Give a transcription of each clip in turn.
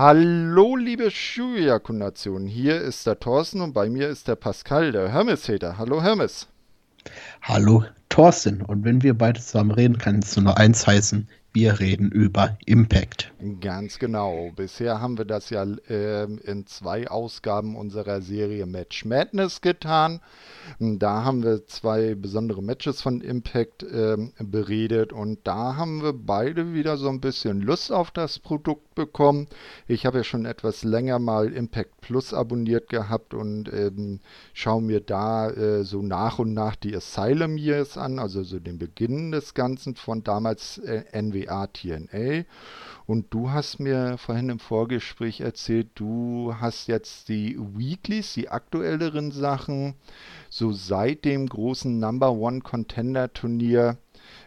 Hallo, liebe Schuyaku-Nation. Hier ist der Thorsten und bei mir ist der Pascal, der Hermes-Hater. Hallo, Hermes. Hallo, Thorsten. Und wenn wir beide zusammen reden, kann es nur eins heißen: wir reden über Impact. Ganz genau. Bisher haben wir das ja äh, in zwei Ausgaben unserer Serie Match Madness getan. Da haben wir zwei besondere Matches von Impact äh, beredet und da haben wir beide wieder so ein bisschen Lust auf das Produkt bekommen. Ich habe ja schon etwas länger mal Impact Plus abonniert gehabt und ähm, schaue mir da äh, so nach und nach die Asylum Years an, also so den Beginn des Ganzen von damals äh, NWA TNA. Und du hast mir vorhin im Vorgespräch erzählt, du hast jetzt die Weeklies, die aktuelleren Sachen, so seit dem großen Number One Contender Turnier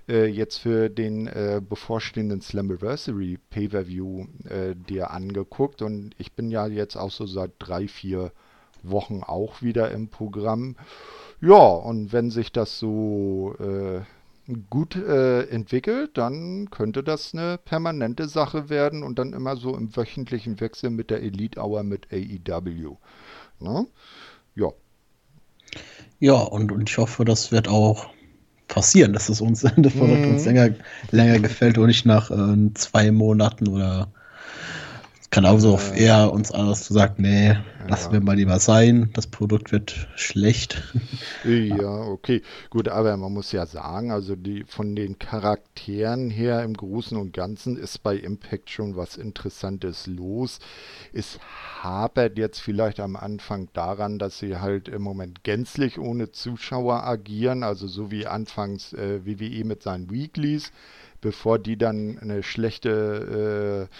äh, jetzt für den äh, bevorstehenden Slammiversary Pay-Per-View äh, dir angeguckt. Und ich bin ja jetzt auch so seit drei, vier Wochen auch wieder im Programm. Ja, und wenn sich das so äh, gut äh, entwickelt, dann könnte das eine permanente Sache werden und dann immer so im wöchentlichen Wechsel mit der Elite Hour mit AEW. Ne? Ja. Ja, und, und ich hoffe, das wird auch passieren, dass es uns, das Produkt mhm. uns länger, länger gefällt und nicht nach äh, zwei Monaten oder kann auch so äh, eher uns alles zu sagen, nee, ja. lassen wir mal lieber sein, das Produkt wird schlecht. Ja, okay. Gut, aber man muss ja sagen, also die von den Charakteren her im Großen und Ganzen ist bei Impact schon was Interessantes los. Es hapert jetzt vielleicht am Anfang daran, dass sie halt im Moment gänzlich ohne Zuschauer agieren, also so wie anfangs äh, WWE mit seinen Weeklies, bevor die dann eine schlechte äh,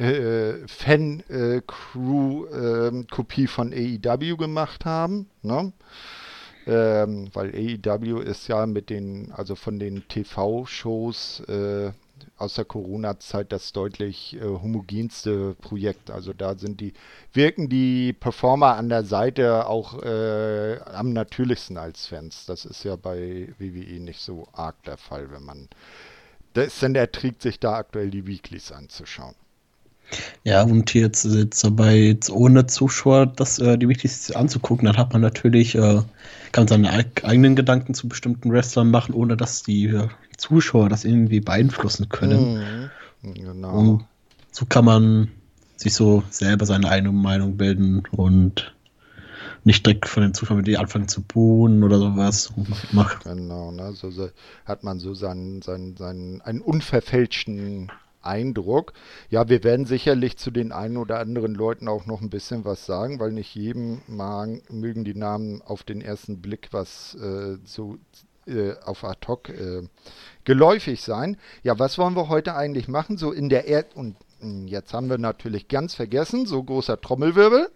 äh, Fan-Crew-Kopie äh, von AEW gemacht haben. Ne? Ähm, weil AEW ist ja mit den, also von den TV-Shows äh, aus der Corona-Zeit das deutlich äh, homogenste Projekt. Also da sind die, wirken die Performer an der Seite auch äh, am natürlichsten als Fans. Das ist ja bei WWE nicht so arg der Fall, wenn man. Das denn erträgt sich da aktuell die Weeklies anzuschauen. Ja, und jetzt, jetzt dabei, jetzt ohne Zuschauer das, äh, die wichtigste anzugucken, dann hat man natürlich, äh, kann man seine eigenen Gedanken zu bestimmten Wrestlern machen, ohne dass die äh, Zuschauer das irgendwie beeinflussen können. Mhm, genau. Und so kann man sich so selber seine eigene Meinung bilden und nicht direkt von den Zuschauern, die anfangen zu buhen oder sowas. Genau, ne? so, so hat man so seinen, seinen, seinen einen unverfälschten Eindruck. Ja, wir werden sicherlich zu den einen oder anderen Leuten auch noch ein bisschen was sagen, weil nicht jedem mag, mögen die Namen auf den ersten Blick was äh, so äh, auf ad hoc äh, geläufig sein. Ja, was wollen wir heute eigentlich machen? So in der Erd und hm, jetzt haben wir natürlich ganz vergessen, so großer Trommelwirbel.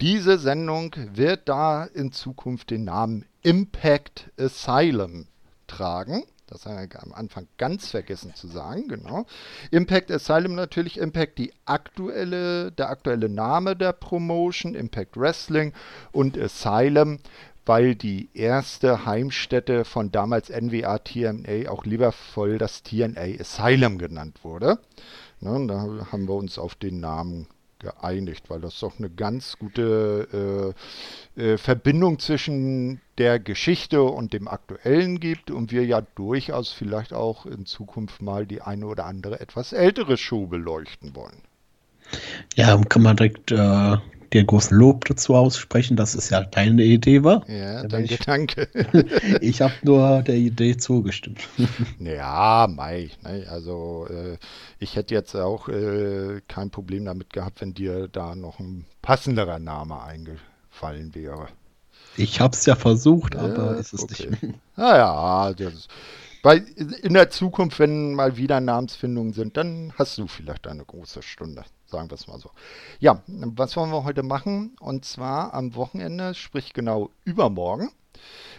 Diese Sendung wird da in Zukunft den Namen Impact Asylum tragen. Das haben wir am Anfang ganz vergessen zu sagen, genau. Impact Asylum natürlich, Impact die aktuelle, der aktuelle Name der Promotion, Impact Wrestling und Asylum, weil die erste Heimstätte von damals NWA TNA auch liebevoll das TNA Asylum genannt wurde. Ne, da haben wir uns auf den Namen geeinigt, weil das doch eine ganz gute äh, äh, Verbindung zwischen der Geschichte und dem Aktuellen gibt und wir ja durchaus vielleicht auch in Zukunft mal die eine oder andere etwas ältere Show beleuchten wollen. Ja, kann man direkt äh, dir großen Lob dazu aussprechen, dass es ja deine Idee war. Ja, danke, ich, danke. ich habe nur der Idee zugestimmt. Ja, Mai. Ne, also äh, ich hätte jetzt auch äh, kein Problem damit gehabt, wenn dir da noch ein passenderer Name eingefallen wäre. Ich habe es ja versucht, aber ja, ist es okay. nicht. Naja, das, bei, in der Zukunft, wenn mal wieder Namensfindungen sind, dann hast du vielleicht eine große Stunde. Sagen wir es mal so. Ja, was wollen wir heute machen? Und zwar am Wochenende, sprich genau übermorgen.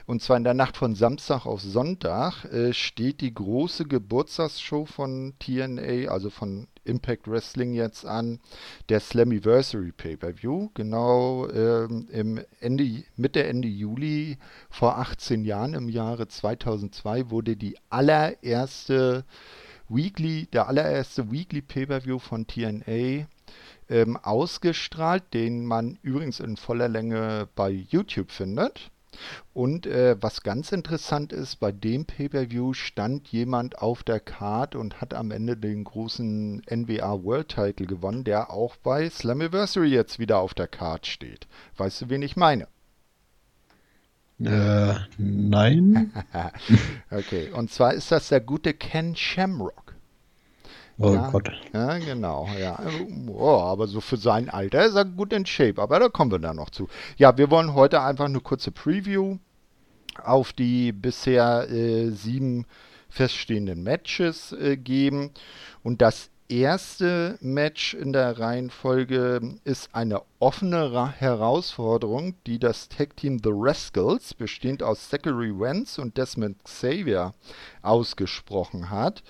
Und zwar in der Nacht von Samstag auf Sonntag äh, steht die große Geburtstagsshow von TNA, also von Impact Wrestling jetzt an, der Slammiversary Pay-Per-View. Genau ähm, im Ende, Mitte, Ende Juli vor 18 Jahren, im Jahre 2002, wurde die allererste Weekly, der allererste Weekly Pay-Per-View von TNA ähm, ausgestrahlt, den man übrigens in voller Länge bei YouTube findet. Und äh, was ganz interessant ist, bei dem Pay-Per-View stand jemand auf der Card und hat am Ende den großen NWA World Title gewonnen, der auch bei Slammiversary jetzt wieder auf der Card steht. Weißt du, wen ich meine? Äh, nein. okay, und zwar ist das der gute Ken Shamrock. Oh ja, Gott. Ja, genau. Ja. Oh, aber so für sein Alter ist er gut in Shape. Aber da kommen wir dann noch zu. Ja, wir wollen heute einfach eine kurze Preview auf die bisher äh, sieben feststehenden Matches äh, geben. Und das erste Match in der Reihenfolge ist eine offene Herausforderung, die das Tag Team The Rascals, bestehend aus Zachary Wentz und Desmond Xavier, ausgesprochen hat.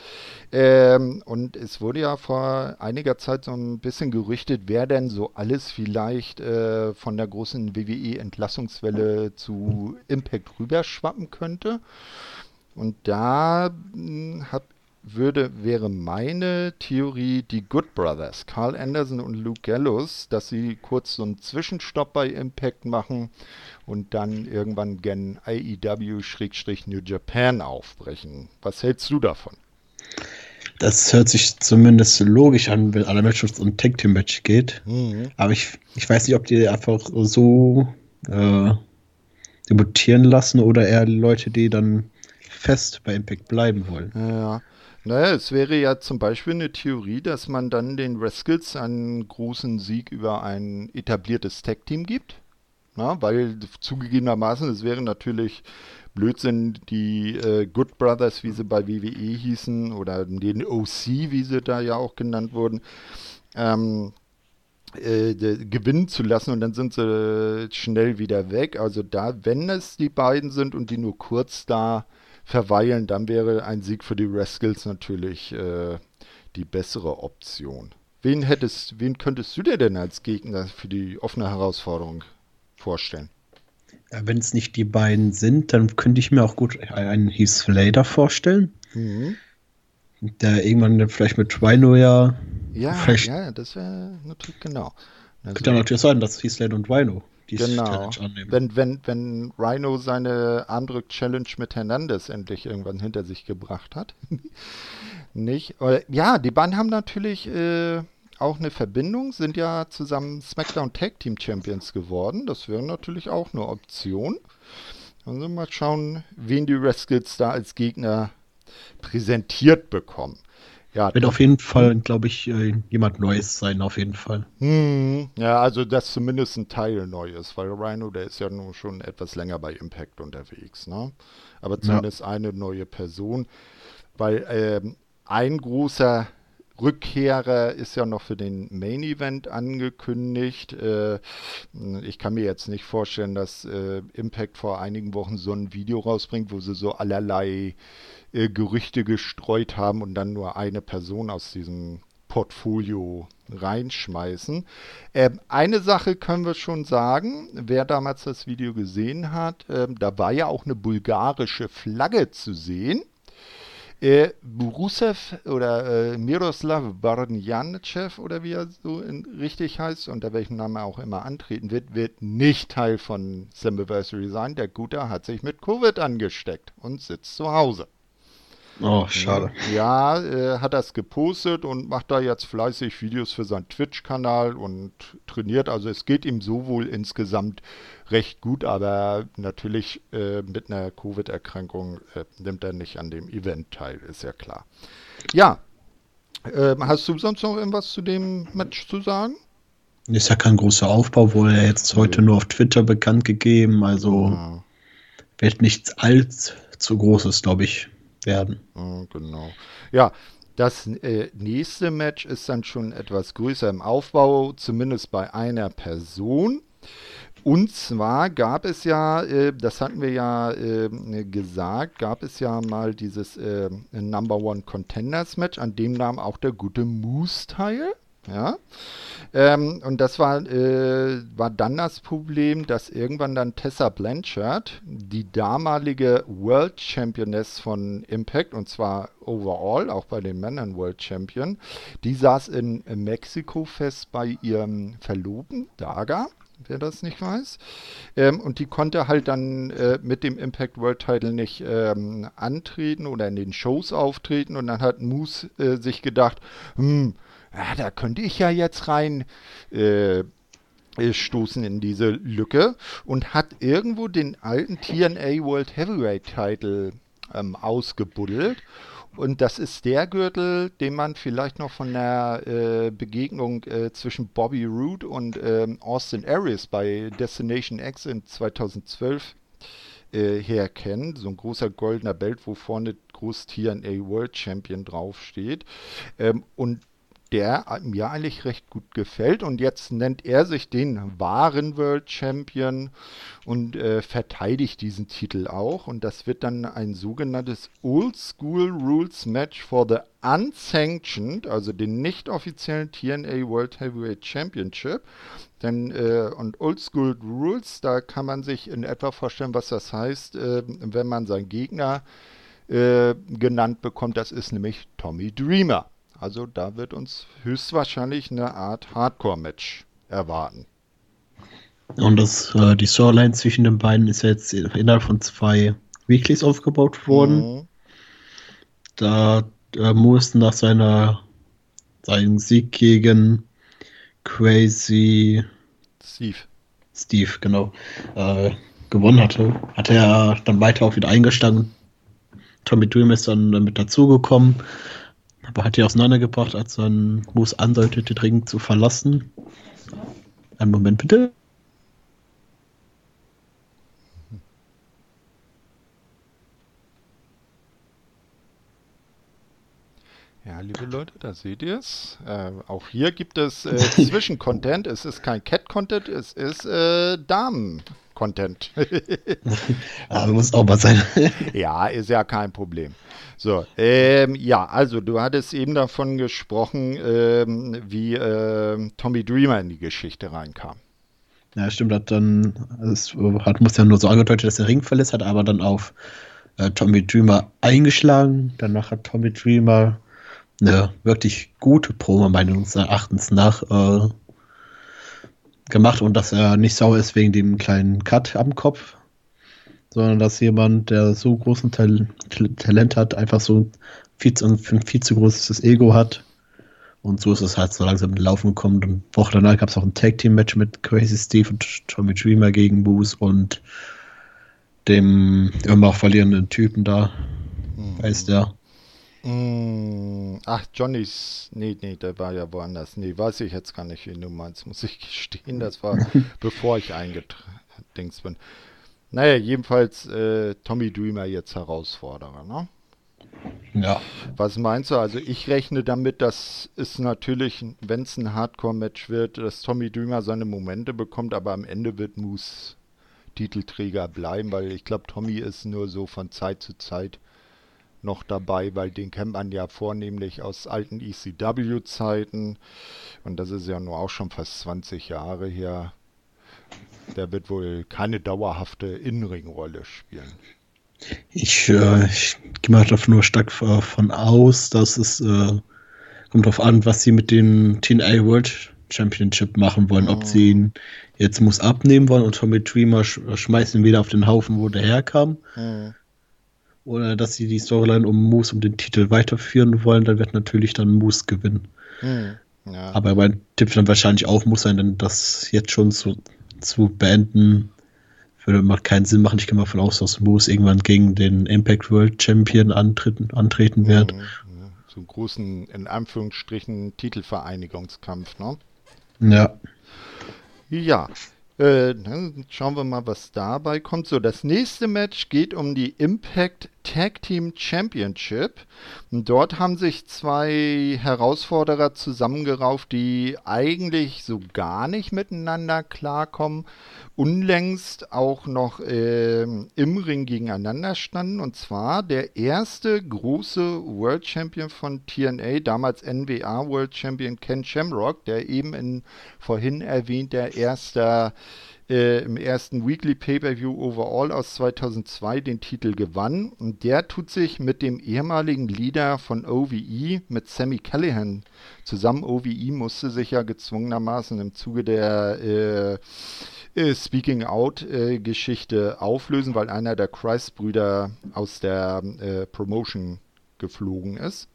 Ähm, und es wurde ja vor einiger Zeit so ein bisschen gerüchtet, wer denn so alles vielleicht äh, von der großen WWE-Entlassungswelle zu Impact rüberschwappen könnte. Und da hm, habe würde, wäre meine Theorie die Good Brothers, Carl Anderson und Luke Gallows, dass sie kurz so einen Zwischenstopp bei Impact machen und dann irgendwann gen AEW-New Japan aufbrechen. Was hältst du davon? Das hört sich zumindest logisch an, wenn alle Matches um Tag Team Match geht. Mhm. Aber ich, ich weiß nicht, ob die einfach so äh, debutieren lassen oder eher Leute, die dann fest bei Impact bleiben wollen. Ja. Naja, es wäre ja zum Beispiel eine Theorie, dass man dann den Rascals einen großen Sieg über ein etabliertes Tag-Team gibt. Na, weil zugegebenermaßen, es wäre natürlich Blödsinn, die äh, Good Brothers, wie sie bei WWE hießen, oder den OC, wie sie da ja auch genannt wurden, ähm, äh, gewinnen zu lassen und dann sind sie schnell wieder weg. Also da, wenn es die beiden sind und die nur kurz da verweilen, dann wäre ein Sieg für die Rascals natürlich äh, die bessere Option. Wen hättest, wen könntest du dir denn als Gegner für die offene Herausforderung vorstellen? Wenn es nicht die beiden sind, dann könnte ich mir auch gut einen Heath Slater vorstellen. Mhm. Der irgendwann vielleicht mit Rhino ja. Ja, ja, das wäre natürlich genau. Also, könnte ja natürlich sein, dass Heath Slater und Rhino genau. Wenn, wenn, wenn Rhino seine Armdrück-Challenge mit Hernandez endlich irgendwann hinter sich gebracht hat. Nicht? Ja, die beiden haben natürlich äh, auch eine Verbindung, sind ja zusammen SmackDown Tag Team Champions geworden. Das wäre natürlich auch eine Option. Also mal schauen, wen die Rascals da als Gegner präsentiert bekommen. Ja, Wird auf jeden Fall, glaube ich, äh, jemand Neues sein, auf jeden Fall. Hm, ja, also dass zumindest ein Teil neu ist, weil Rhino, der ist ja nun schon etwas länger bei Impact unterwegs, ne? Aber zumindest ja. eine neue Person, weil ähm, ein großer Rückkehrer ist ja noch für den Main Event angekündigt. Äh, ich kann mir jetzt nicht vorstellen, dass äh, Impact vor einigen Wochen so ein Video rausbringt, wo sie so allerlei äh, Gerüchte gestreut haben und dann nur eine Person aus diesem Portfolio reinschmeißen. Äh, eine Sache können wir schon sagen, wer damals das Video gesehen hat, äh, da war ja auch eine bulgarische Flagge zu sehen. Äh, Rusev oder äh, Miroslav Barnjancev oder wie er so in, richtig heißt, unter welchem Namen er auch immer antreten wird, wird nicht Teil von Slammiversary sein. Der Gute hat sich mit Covid angesteckt und sitzt zu Hause. Oh, schade. Ja, äh, hat das gepostet und macht da jetzt fleißig Videos für seinen Twitch-Kanal und trainiert. Also es geht ihm so wohl insgesamt recht gut, aber natürlich äh, mit einer Covid-Erkrankung äh, nimmt er nicht an dem Event teil, ist ja klar. Ja, ähm, hast du sonst noch irgendwas zu dem Match zu sagen? Ist ja kein großer Aufbau, wurde er jetzt heute nur auf Twitter bekannt gegeben, also ja. wird nichts allzu Großes, glaube ich werden. Ja, genau. Ja, das äh, nächste Match ist dann schon etwas größer im Aufbau, zumindest bei einer Person. Und zwar gab es ja, äh, das hatten wir ja äh, gesagt, gab es ja mal dieses Number One Contenders Match, an dem nahm auch der gute Moose teil. Ja. Ähm, und das war, äh, war dann das Problem, dass irgendwann dann Tessa Blanchard, die damalige World Championess von Impact, und zwar overall, auch bei den Männern World Champion, die saß in, Mexiko fest bei ihrem Verlobten, Daga wer das nicht weiß. Ähm, und die konnte halt dann äh, mit dem Impact World Title nicht ähm, antreten oder in den Shows auftreten. Und dann hat Moose äh, sich gedacht, hm, ja, da könnte ich ja jetzt rein äh, äh, stoßen in diese Lücke und hat irgendwo den alten TNA World Heavyweight Title ähm, ausgebuddelt. Und das ist der Gürtel, den man vielleicht noch von der äh, Begegnung äh, zwischen Bobby Roode und ähm, Austin Aries bei Destination X in 2012 äh, her kennt. So ein großer goldener Belt, wo vorne groß TNA World Champion draufsteht. Ähm, und der mir eigentlich recht gut gefällt. Und jetzt nennt er sich den wahren World Champion und äh, verteidigt diesen Titel auch. Und das wird dann ein sogenanntes Old School Rules Match for the Unsanctioned, also den nicht offiziellen TNA World Heavyweight Championship. Denn, äh, und Old School Rules, da kann man sich in etwa vorstellen, was das heißt, äh, wenn man seinen Gegner äh, genannt bekommt. Das ist nämlich Tommy Dreamer. Also da wird uns höchstwahrscheinlich eine Art Hardcore-Match erwarten. Und das, äh, die Storyline zwischen den beiden ist jetzt innerhalb von zwei Weeklies aufgebaut worden. Mhm. Da äh, Moose nach seiner seinen Sieg gegen Crazy Steve. Steve, genau. Äh, gewonnen hatte, hat er dann weiter auch wieder eingestanden. Tommy Dream ist dann mit dazugekommen. Aber hat die auseinandergebracht, als dann Moose andeutete, Ring zu verlassen. Einen Moment bitte. Ja, liebe Leute, da seht ihr es. Äh, auch hier gibt es äh, Zwischencontent. Es ist kein Cat-Content, es ist äh, Damen-Content. Aber muss auch mal sein. ja, ist ja kein Problem. So, ähm, ja, also du hattest eben davon gesprochen, ähm, wie äh, Tommy Dreamer in die Geschichte reinkam. Ja, stimmt, hat dann, es hat, muss ja nur so angedeutet, dass er Ring verlässt, hat aber dann auf äh, Tommy Dreamer eingeschlagen. Danach hat Tommy Dreamer eine wirklich gute Promo, meines Erachtens nach, äh, gemacht und dass er nicht sauer ist wegen dem kleinen Cut am Kopf sondern dass jemand, der so großen Tal Talent hat, einfach so viel zu, ein viel zu großes Ego hat. Und so ist es halt so langsam in den Laufen gekommen. Und eine Woche danach gab es auch ein Tag-Team-Match mit Crazy Steve und Tommy Dreamer gegen Boos und dem immer verlierenden Typen da. Mhm. Weiß der. Mm, ach, Johnnys. Nee, nee, der war ja woanders. Nee, weiß ich jetzt gar nicht, wie du meinst, muss ich gestehen. Das war bevor ich eingedingst bin. Naja, jedenfalls äh, Tommy Dreamer jetzt Herausforderer, ne? Ja. Was meinst du? Also ich rechne damit, dass es natürlich, wenn es ein Hardcore-Match wird, dass Tommy Dreamer seine Momente bekommt, aber am Ende wird Moose Titelträger bleiben, weil ich glaube, Tommy ist nur so von Zeit zu Zeit noch dabei, weil den kennt man ja vornehmlich aus alten ECW-Zeiten und das ist ja nur auch schon fast 20 Jahre her. Der wird wohl keine dauerhafte Innenringrolle spielen. Ich, äh, ich gehe mal davon nur stark davon aus, dass es äh, kommt darauf an, was sie mit dem TNA World Championship machen wollen. Ob sie ihn jetzt muss abnehmen wollen und Tommy Dreamer sch schmeißen wieder auf den Haufen, wo der herkam. Mhm. Oder dass sie die Storyline um Moose um den Titel weiterführen wollen, dann wird natürlich dann Moose gewinnen. Mhm. Ja. Aber mein Tipp dann wahrscheinlich auch muss sein, denn das jetzt schon zu zu beenden, würde macht keinen Sinn machen. Ich gehe mal von aus, dass Moose irgendwann gegen den Impact World Champion antreten, antreten wird. Mhm, so einen großen, in Anführungsstrichen, Titelvereinigungskampf, ne? Ja. Ja. Äh, dann schauen wir mal, was dabei kommt. So, das nächste Match geht um die Impact Tag Team Championship. Und dort haben sich zwei Herausforderer zusammengerauft, die eigentlich so gar nicht miteinander klarkommen. Unlängst auch noch äh, im Ring gegeneinander standen. Und zwar der erste große World Champion von TNA, damals NWA World Champion Ken Shamrock, der eben in vorhin erwähnter erster äh, im ersten Weekly Pay-Per-View Overall aus 2002 den Titel gewann. Und der tut sich mit dem ehemaligen Leader von OVE, mit Sammy Callahan, zusammen. OVE musste sich ja gezwungenermaßen im Zuge der äh, Speaking Out-Geschichte äh, auflösen, weil einer der Christ-Brüder aus der äh, Promotion geflogen ist.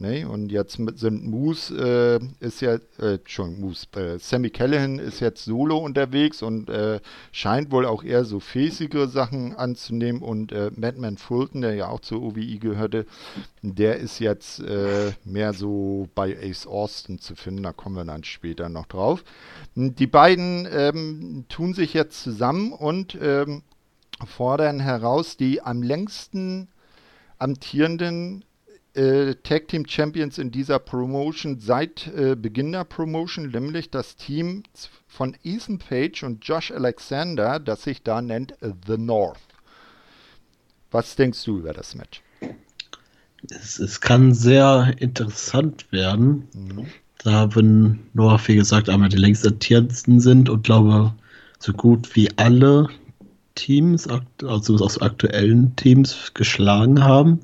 Ne? Und jetzt sind Moose äh, ist ja, äh, schon Moose, äh, Sammy Callahan ist jetzt solo unterwegs und äh, scheint wohl auch eher so fäßigere Sachen anzunehmen. Und äh, Madman Fulton, der ja auch zur OVI gehörte, der ist jetzt äh, mehr so bei Ace Austin zu finden. Da kommen wir dann später noch drauf. Die beiden ähm, tun sich jetzt zusammen und ähm, fordern heraus die am längsten amtierenden äh, Tag Team Champions in dieser Promotion seit äh, Beginn der Promotion, nämlich das Team von Ethan Page und Josh Alexander, das sich da nennt The North. Was denkst du über das Match? Es, es kann sehr interessant werden, mhm. da wenn North, wie gesagt, einmal die längst amtierendsten sind und glaube, so gut wie alle Teams, also aus aktuellen Teams, geschlagen haben.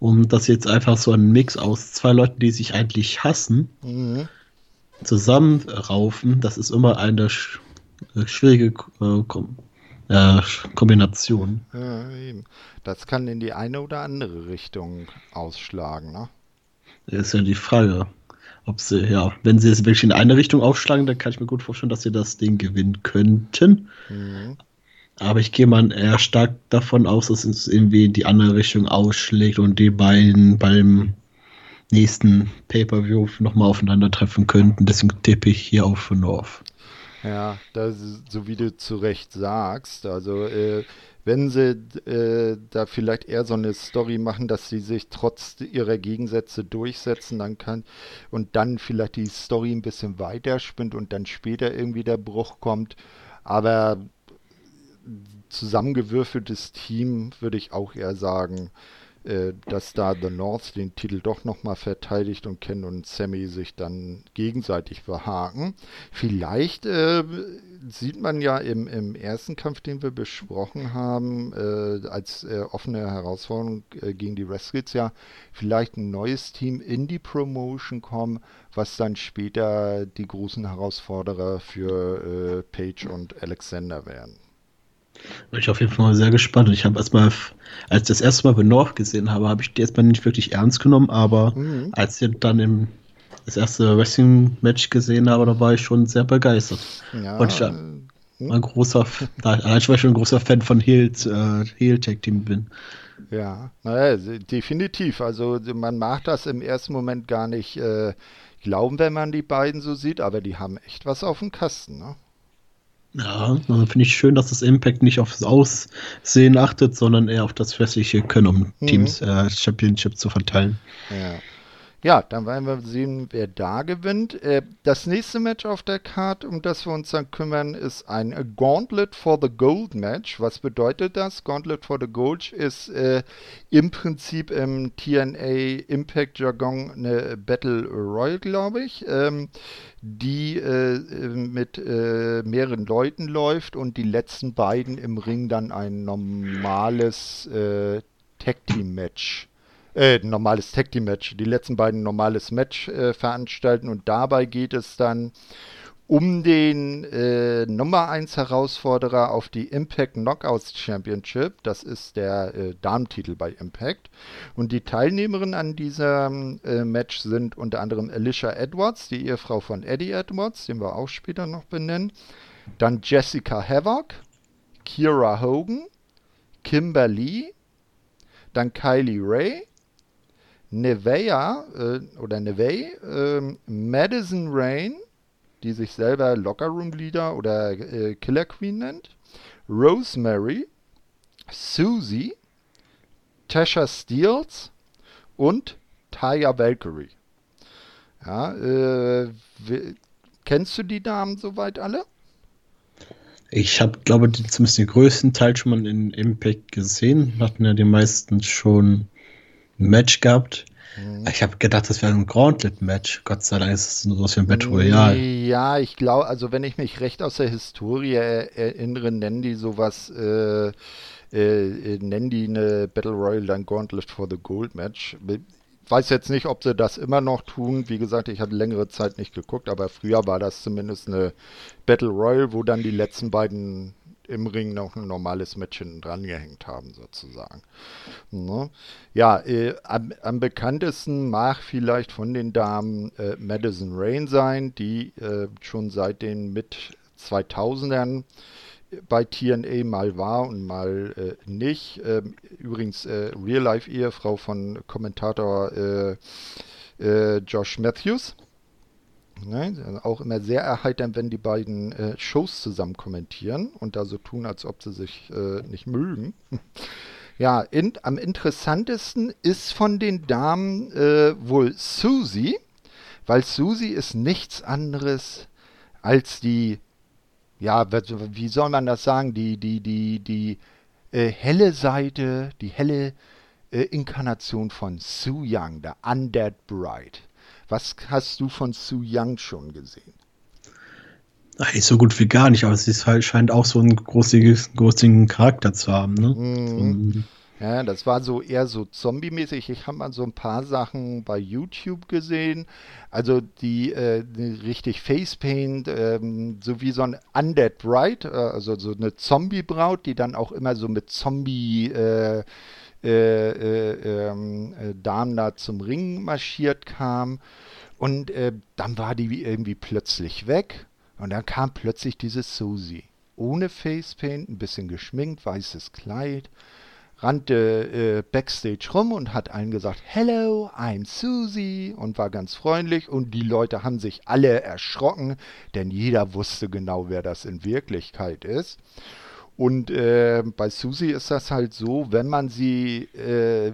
Und das jetzt einfach so ein Mix aus zwei Leuten, die sich eigentlich hassen, mhm. zusammenraufen, das ist immer eine sch äh, schwierige äh, Kom äh, Kombination. Ja, das kann in die eine oder andere Richtung ausschlagen, ne? Ist ja die Frage. Ob sie, ja, wenn sie es wirklich in eine Richtung aufschlagen, dann kann ich mir gut vorstellen, dass sie das Ding gewinnen könnten. Mhm. Aber ich gehe mal eher stark davon aus, dass es irgendwie in die andere Richtung ausschlägt und die beiden beim nächsten Pay-Per-View nochmal aufeinandertreffen könnten. Deswegen tippe ich hier auf North. Ja, das, so wie du zu Recht sagst. Also, äh, wenn sie äh, da vielleicht eher so eine Story machen, dass sie sich trotz ihrer Gegensätze durchsetzen, dann kann und dann vielleicht die Story ein bisschen weiterspinnt und dann später irgendwie der Bruch kommt. Aber zusammengewürfeltes Team, würde ich auch eher sagen, äh, dass da The North den Titel doch nochmal verteidigt und Ken und Sammy sich dann gegenseitig verhaken. Vielleicht äh, sieht man ja im, im, ersten Kampf, den wir besprochen haben, äh, als äh, offene Herausforderung äh, gegen die Rascals ja vielleicht ein neues Team in die Promotion kommen, was dann später die großen Herausforderer für Page und Alexander werden. Bin ich auf jeden Fall sehr gespannt. Und ich habe erstmal, als ich das erste Mal Benorth gesehen habe, habe ich die erstmal nicht wirklich ernst genommen, aber mhm. als ich dann im das erste Wrestling-Match gesehen habe, da war ich schon sehr begeistert. Ja. Und ich äh, hm? ein großer, allein weil ich schon ein großer Fan von Heel, äh, Heel Tag Team bin. Ja, naja, definitiv. Also man mag das im ersten Moment gar nicht äh, glauben, wenn man die beiden so sieht, aber die haben echt was auf dem Kasten. Ne? Ja, dann finde ich schön, dass das Impact nicht aufs Aussehen achtet, sondern eher auf das restliche Können, um mhm. Teams äh, Championship zu verteilen. Ja. Ja, dann werden wir sehen, wer da gewinnt. Äh, das nächste Match auf der Card, um das wir uns dann kümmern, ist ein Gauntlet for the Gold Match. Was bedeutet das? Gauntlet for the Gold ist äh, im Prinzip im TNA Impact Jargon eine Battle Royale, glaube ich, ähm, die äh, mit äh, mehreren Leuten läuft und die letzten beiden im Ring dann ein normales äh, Tag Team Match äh, normales Tag Team Match, die letzten beiden normales Match äh, veranstalten und dabei geht es dann um den äh, Nummer 1 Herausforderer auf die Impact Knockouts Championship. Das ist der äh, Damentitel bei Impact. Und die Teilnehmerinnen an diesem äh, Match sind unter anderem Alicia Edwards, die Ehefrau von Eddie Edwards, den wir auch später noch benennen. Dann Jessica Havoc, Kira Hogan, Kimberly, dann Kylie Ray, Nevea äh, oder Nevey, äh, Madison Rain, die sich selber Lockerroom Leader oder äh, Killer Queen nennt, Rosemary, Susie, Tasha Steels und Taya Valkyrie. Ja, äh, kennst du die Damen soweit alle? Ich habe, glaube ich, zumindest den größten Teil schon mal in Impact gesehen. Hatten ja die meisten schon ein Match gehabt. Mhm. Ich habe gedacht, das wäre ein Gauntlet-Match. Gott sei Dank ist es nur so wie ein Battle Royale. Ja, ich glaube, also wenn ich mich recht aus der Historie erinnere, nennen die sowas, äh, äh, nennen die eine Battle Royale dann Gauntlet for the Gold Match weiß jetzt nicht, ob sie das immer noch tun. Wie gesagt, ich hatte längere Zeit nicht geguckt, aber früher war das zumindest eine Battle Royale, wo dann die letzten beiden im Ring noch ein normales Matchchen drangehängt haben, sozusagen. Ne? Ja, äh, am, am, bekanntesten mag vielleicht von den Damen äh, Madison Rain sein, die äh, schon seit den mit 2000ern bei TNA mal war und mal äh, nicht. Ähm, übrigens äh, Real-Life-Ehefrau von Kommentator äh, äh Josh Matthews. Ne? Auch immer sehr erheiternd, wenn die beiden äh, Shows zusammen kommentieren und da so tun, als ob sie sich äh, nicht mögen. ja, in, am interessantesten ist von den Damen wohl Susie, weil Susie ist nichts anderes als die ja, wie soll man das sagen, die, die, die, die äh, helle Seite, die helle äh, Inkarnation von Su Young, der Undead Bride. Was hast du von Su Young schon gesehen? Nicht so gut wie gar nicht, aber sie halt, scheint auch so einen großartigen Charakter zu haben. Ne? Mm. So ja, das war so eher so zombie-mäßig. Ich habe mal so ein paar Sachen bei YouTube gesehen. Also die, äh, die richtig Facepaint, ähm, so wie so ein Undead Bride, äh, also so eine Zombie-Braut, die dann auch immer so mit Zombie- äh, äh, äh ähm, äh, Damen da zum Ring marschiert kam. Und dann war die irgendwie plötzlich weg. Und dann kam plötzlich diese Susie. Ohne Facepaint, ein bisschen geschminkt, weißes Kleid rannte äh, backstage rum und hat allen gesagt, Hello, I'm Susie und war ganz freundlich und die Leute haben sich alle erschrocken, denn jeder wusste genau, wer das in Wirklichkeit ist. Und äh, bei Susie ist das halt so, wenn man sie äh,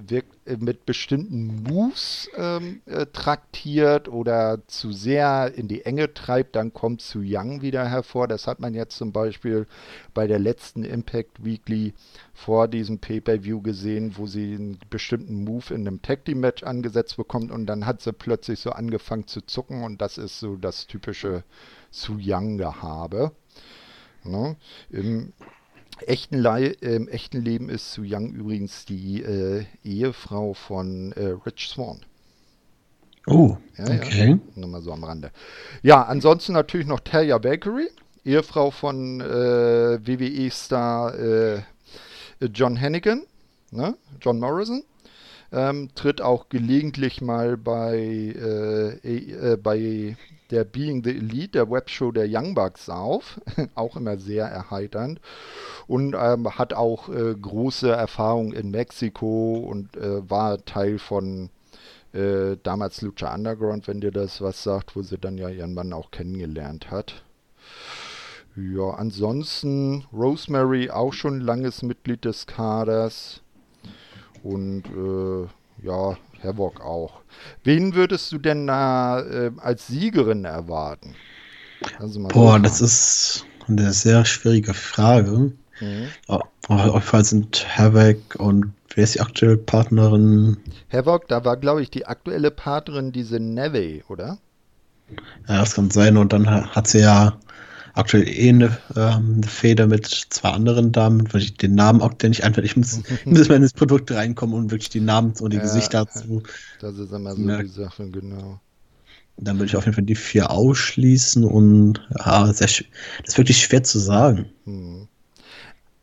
mit bestimmten Moves ähm, äh, traktiert oder zu sehr in die Enge treibt, dann kommt Su Young wieder hervor. Das hat man jetzt zum Beispiel bei der letzten Impact Weekly vor diesem Pay-per-View gesehen, wo sie einen bestimmten Move in einem Tag Team Match angesetzt bekommt und dann hat sie plötzlich so angefangen zu zucken und das ist so das typische Su Young Gehabe. Ne? Im, echten, Le im echten Leben ist Su Young übrigens die äh, Ehefrau von äh, Rich Swan. Oh, ja, okay. Ja, nur mal so am Rande. Ja, ansonsten natürlich noch Talia Bakery, Ehefrau von äh, WWE-Star äh, John Hannigan, ne? John Morrison. Ähm, tritt auch gelegentlich mal bei, äh, äh, bei der Being the Elite, der Webshow der Young Bucks auf. auch immer sehr erheiternd. Und ähm, hat auch äh, große Erfahrung in Mexiko und äh, war Teil von äh, damals Lucha Underground, wenn dir das was sagt, wo sie dann ja ihren Mann auch kennengelernt hat. Ja, ansonsten Rosemary auch schon langes Mitglied des Kaders. Und äh, ja, Havoc auch. Wen würdest du denn da äh, als Siegerin erwarten? Also Boah, das ist eine sehr schwierige Frage. Mhm. Auf jeden sind Havoc und wer ist die aktuelle Partnerin? Havoc, da war, glaube ich, die aktuelle Partnerin diese Neve, oder? Ja, das kann sein. Und dann hat sie ja aktuell eh eine, ähm, eine Feder mit zwei anderen Damen, weil ich den Namen auch der nicht einfach, ich muss, muss mal ins Produkt reinkommen und wirklich die Namen und die ja, Gesichter zu. Das ist immer so merken. die Sache, genau. Dann würde ich auf jeden Fall die vier ausschließen und ja, sehr, das ist wirklich schwer zu sagen. Hm.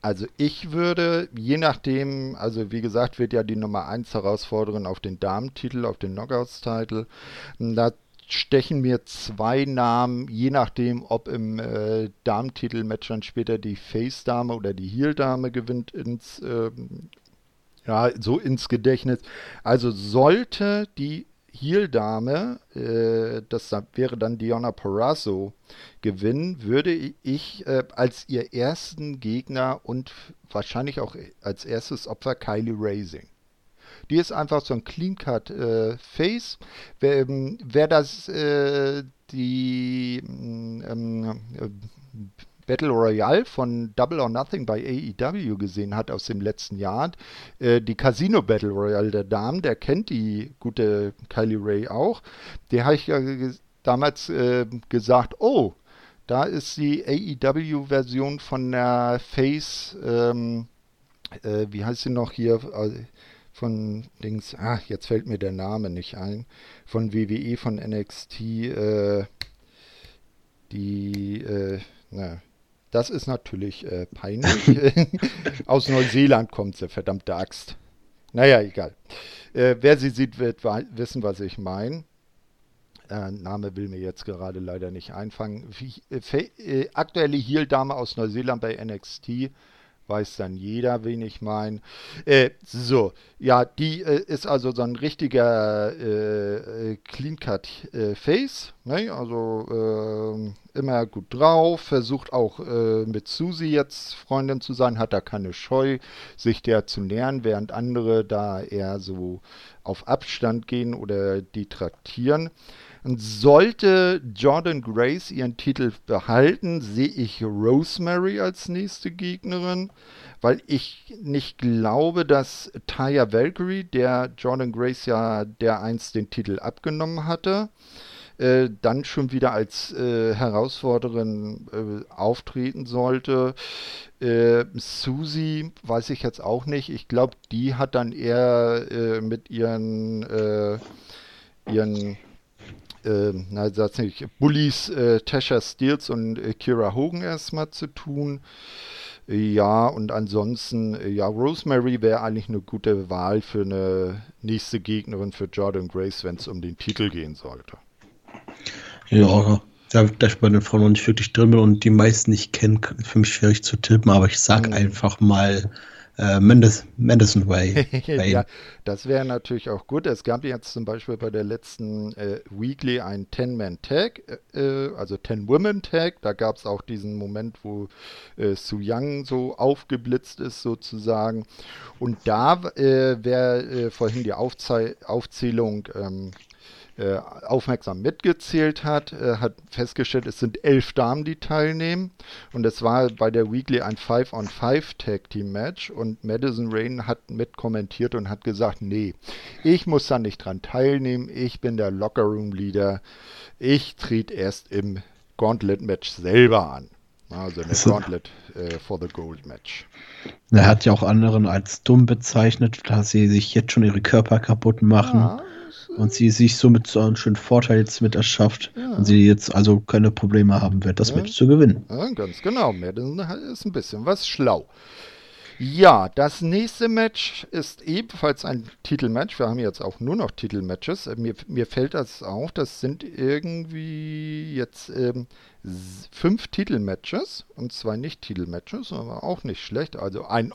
Also ich würde, je nachdem, also wie gesagt, wird ja die Nummer 1 Herausforderin auf den Damentitel, auf den Knockouts-Titel. Da stechen mir zwei Namen, je nachdem, ob im äh, Damentitelmatch dann später die Face-Dame oder die Heel-Dame gewinnt, ins, äh, ja, so ins Gedächtnis. Also sollte die Heel-Dame, äh, das wäre dann Diona Parasso, gewinnen, würde ich äh, als ihr ersten Gegner und wahrscheinlich auch als erstes Opfer Kylie Raising Die ist einfach so ein Clean Cut äh, Face. Wer, ähm, wer das äh, die ähm, äh, Battle Royale von Double or Nothing bei AEW gesehen hat aus dem letzten Jahr, äh, die Casino Battle Royale der Damen, der kennt die gute Kylie Ray auch. Der habe ich ja damals äh, gesagt, oh, da ist die AEW-Version von der Face, ähm, äh, wie heißt sie noch hier, äh, von Dings, ah, jetzt fällt mir der Name nicht ein, von WWE, von NXT, äh, die, äh, na, das ist natürlich äh, peinlich. Aus Neuseeland kommt sie, verdammte Axt. Naja, egal. Äh, wer sie sieht, wird wissen, was ich meine. Äh, Name will mir jetzt gerade leider nicht einfangen. Wie, äh, äh, aktuelle Heel-Dame aus Neuseeland bei NXT weiß dann jeder, wen ich meine. Äh, so, ja, die äh, ist also so ein richtiger äh, äh Clean-Cut-Face, äh, ne? also ähm, immer gut drauf, versucht auch äh, mit Susi jetzt Freundin zu sein, hat da keine Scheu, sich der zu nähern, während andere da eher so auf Abstand gehen oder die traktieren. Und sollte Jordan Grace ihren Titel behalten, sehe ich Rosemary als nächste Gegnerin, weil ich nicht glaube, dass Taya Valkyrie, der Jordan Grace ja der einst den Titel abgenommen hatte, äh, dann schon wieder als äh, Herausforderin äh, auftreten sollte. Äh, Susie weiß ich jetzt auch nicht. Ich glaube, die hat dann eher äh, mit ihren, ihren äh, na, sag's nicht, Bullies äh, Tasha Steels und äh, Kira Hogan erstmal zu tun. Ja, und ansonsten, äh, ja, Rosemary wäre eigentlich eine gute Wahl für eine nächste Gegnerin für Jordan Grace, wenn es um den Titel gehen sollte. Ja, da, ich bei den Frauen noch nicht wirklich drin bin und die meisten nicht kennen, ist für mich schwierig zu tippen, aber ich sag mhm. einfach mal äh, Madison Way. ja, das wäre natürlich auch gut. Es gab jetzt zum Beispiel bei der letzten äh, Weekly ein 10-Man-Tag, äh, also 10-Women-Tag. Da gab es auch diesen Moment, wo äh, Su Young so aufgeblitzt ist sozusagen. Und da, äh, wer äh, vorhin die Aufzäh Aufzählung ähm, äh, aufmerksam mitgezählt hat, äh, hat festgestellt, es sind elf Damen, die teilnehmen. Und es war bei der Weekly ein 5-on-5 Tag Team Match. Und Madison Rain hat mitkommentiert und hat gesagt, nee, ich muss da nicht dran teilnehmen. Ich bin der Locker Room Leader. Ich trete erst im Gauntlet Match selber an. Also eine Gauntlet äh, for the Gold Match. Er hat ja auch anderen als dumm bezeichnet, dass sie sich jetzt schon ihre Körper kaputt machen. Ja, und sie sich somit so einen schönen Vorteil jetzt mit erschafft ja. und sie jetzt also keine Probleme haben wird, das ja. Match zu gewinnen. Ja, ganz genau. Madison ist ein bisschen was schlau. Ja, das nächste Match ist ebenfalls ein Titelmatch. Wir haben jetzt auch nur noch Titelmatches. Mir, mir fällt das auf, das sind irgendwie jetzt ähm, fünf Titelmatches und zwei Nicht-Titelmatches, aber auch nicht schlecht. Also ein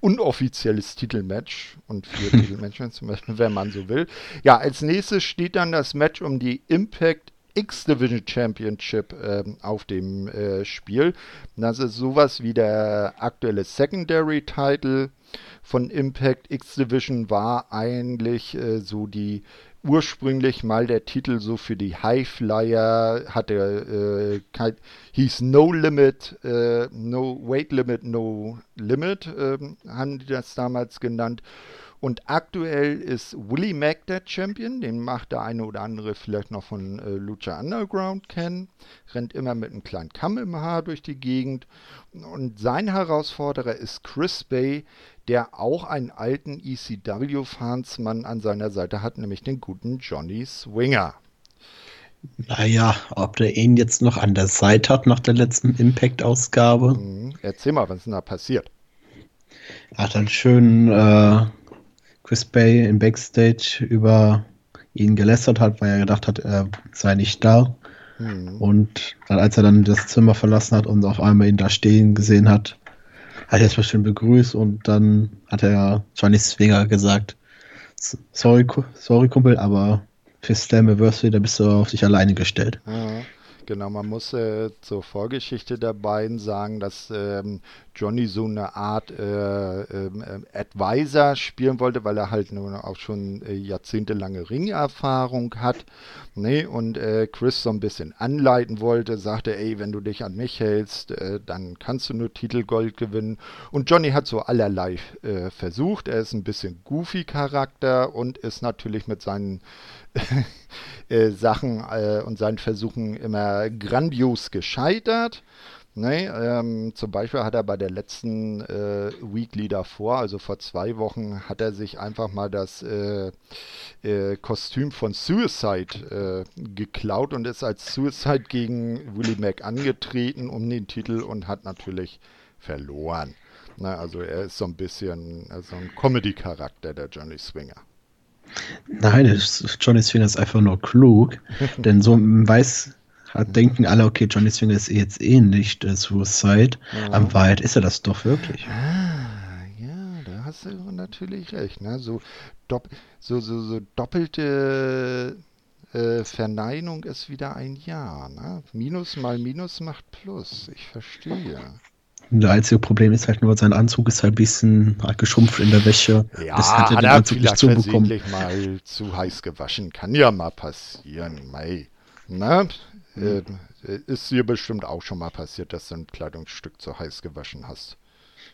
unoffizielles Titelmatch und vier Titelmatches, wenn man so will. Ja, als nächstes steht dann das Match um die Impact X-Division Championship äh, auf dem äh, Spiel. Das ist sowas wie der aktuelle Secondary Title von Impact X-Division war eigentlich äh, so die ursprünglich mal der Titel so für die Highflyer hatte, äh, hieß No Limit, äh, No Weight Limit, No Limit, äh, haben die das damals genannt. Und aktuell ist Willie Mack der Champion, den macht der eine oder andere vielleicht noch von äh, Lucha Underground kennen. Rennt immer mit einem kleinen Kamm im Haar durch die Gegend. Und sein Herausforderer ist Chris Bay, der auch einen alten ECW-Fansmann an seiner Seite hat, nämlich den guten Johnny Swinger. Naja, ob der ihn jetzt noch an der Seite hat nach der letzten Impact-Ausgabe. Mhm. Erzähl mal, was denn da passiert? Er hat dann schön äh, Chris Bay im Backstage über ihn gelästert hat, weil er gedacht hat, er sei nicht da. Mhm. Und dann, als er dann das Zimmer verlassen hat und auf einmal ihn da stehen gesehen hat, hat er erstmal schön begrüßt und dann hat er Johnny Swinger gesagt, sorry, sorry Kumpel, aber für Slammiversary, da bist du auf dich alleine gestellt. Ja, genau, man muss äh, zur Vorgeschichte der beiden sagen, dass ähm, Johnny so eine Art äh, äh, Advisor spielen wollte, weil er halt nur auch schon äh, jahrzehntelange Ringerfahrung hat. Nee, und äh, Chris so ein bisschen anleiten wollte, sagte, ey, wenn du dich an mich hältst, äh, dann kannst du nur Titelgold gewinnen. Und Johnny hat so allerlei versucht. Er ist ein bisschen goofy Charakter und ist natürlich mit seinen Sachen und seinen Versuchen immer grandios gescheitert. Nee, ähm, zum Beispiel hat er bei der letzten äh, Weekly davor, also vor zwei Wochen, hat er sich einfach mal das äh, äh, Kostüm von Suicide äh, geklaut und ist als Suicide gegen Willie Mack angetreten um den Titel und hat natürlich verloren. Na, also er ist so ein bisschen also ein Comedy-Charakter, der Johnny Swinger. Nein, Johnny Swinger ist einfach nur klug, denn so weiß hat, denken alle, okay, Johnny Swinger ist jetzt eh nicht äh, Suicide. Ja. Aber Wahrheit ist er das doch wirklich. Ah, ja, da hast du natürlich recht. Ne? So, dopp so, so, so doppelte äh, Verneinung ist wieder ein Ja. Ne? Minus mal Minus macht Plus. Ich verstehe. Das einzige Problem ist halt nur, sein Anzug ist halt ein bisschen geschrumpft in der Wäsche. Ja, das hat er den Anzug nicht zubekommen. mal zu heiß gewaschen. Kann ja mal passieren. Mei. Na, ne? Äh, ist dir bestimmt auch schon mal passiert, dass du ein Kleidungsstück zu heiß gewaschen hast.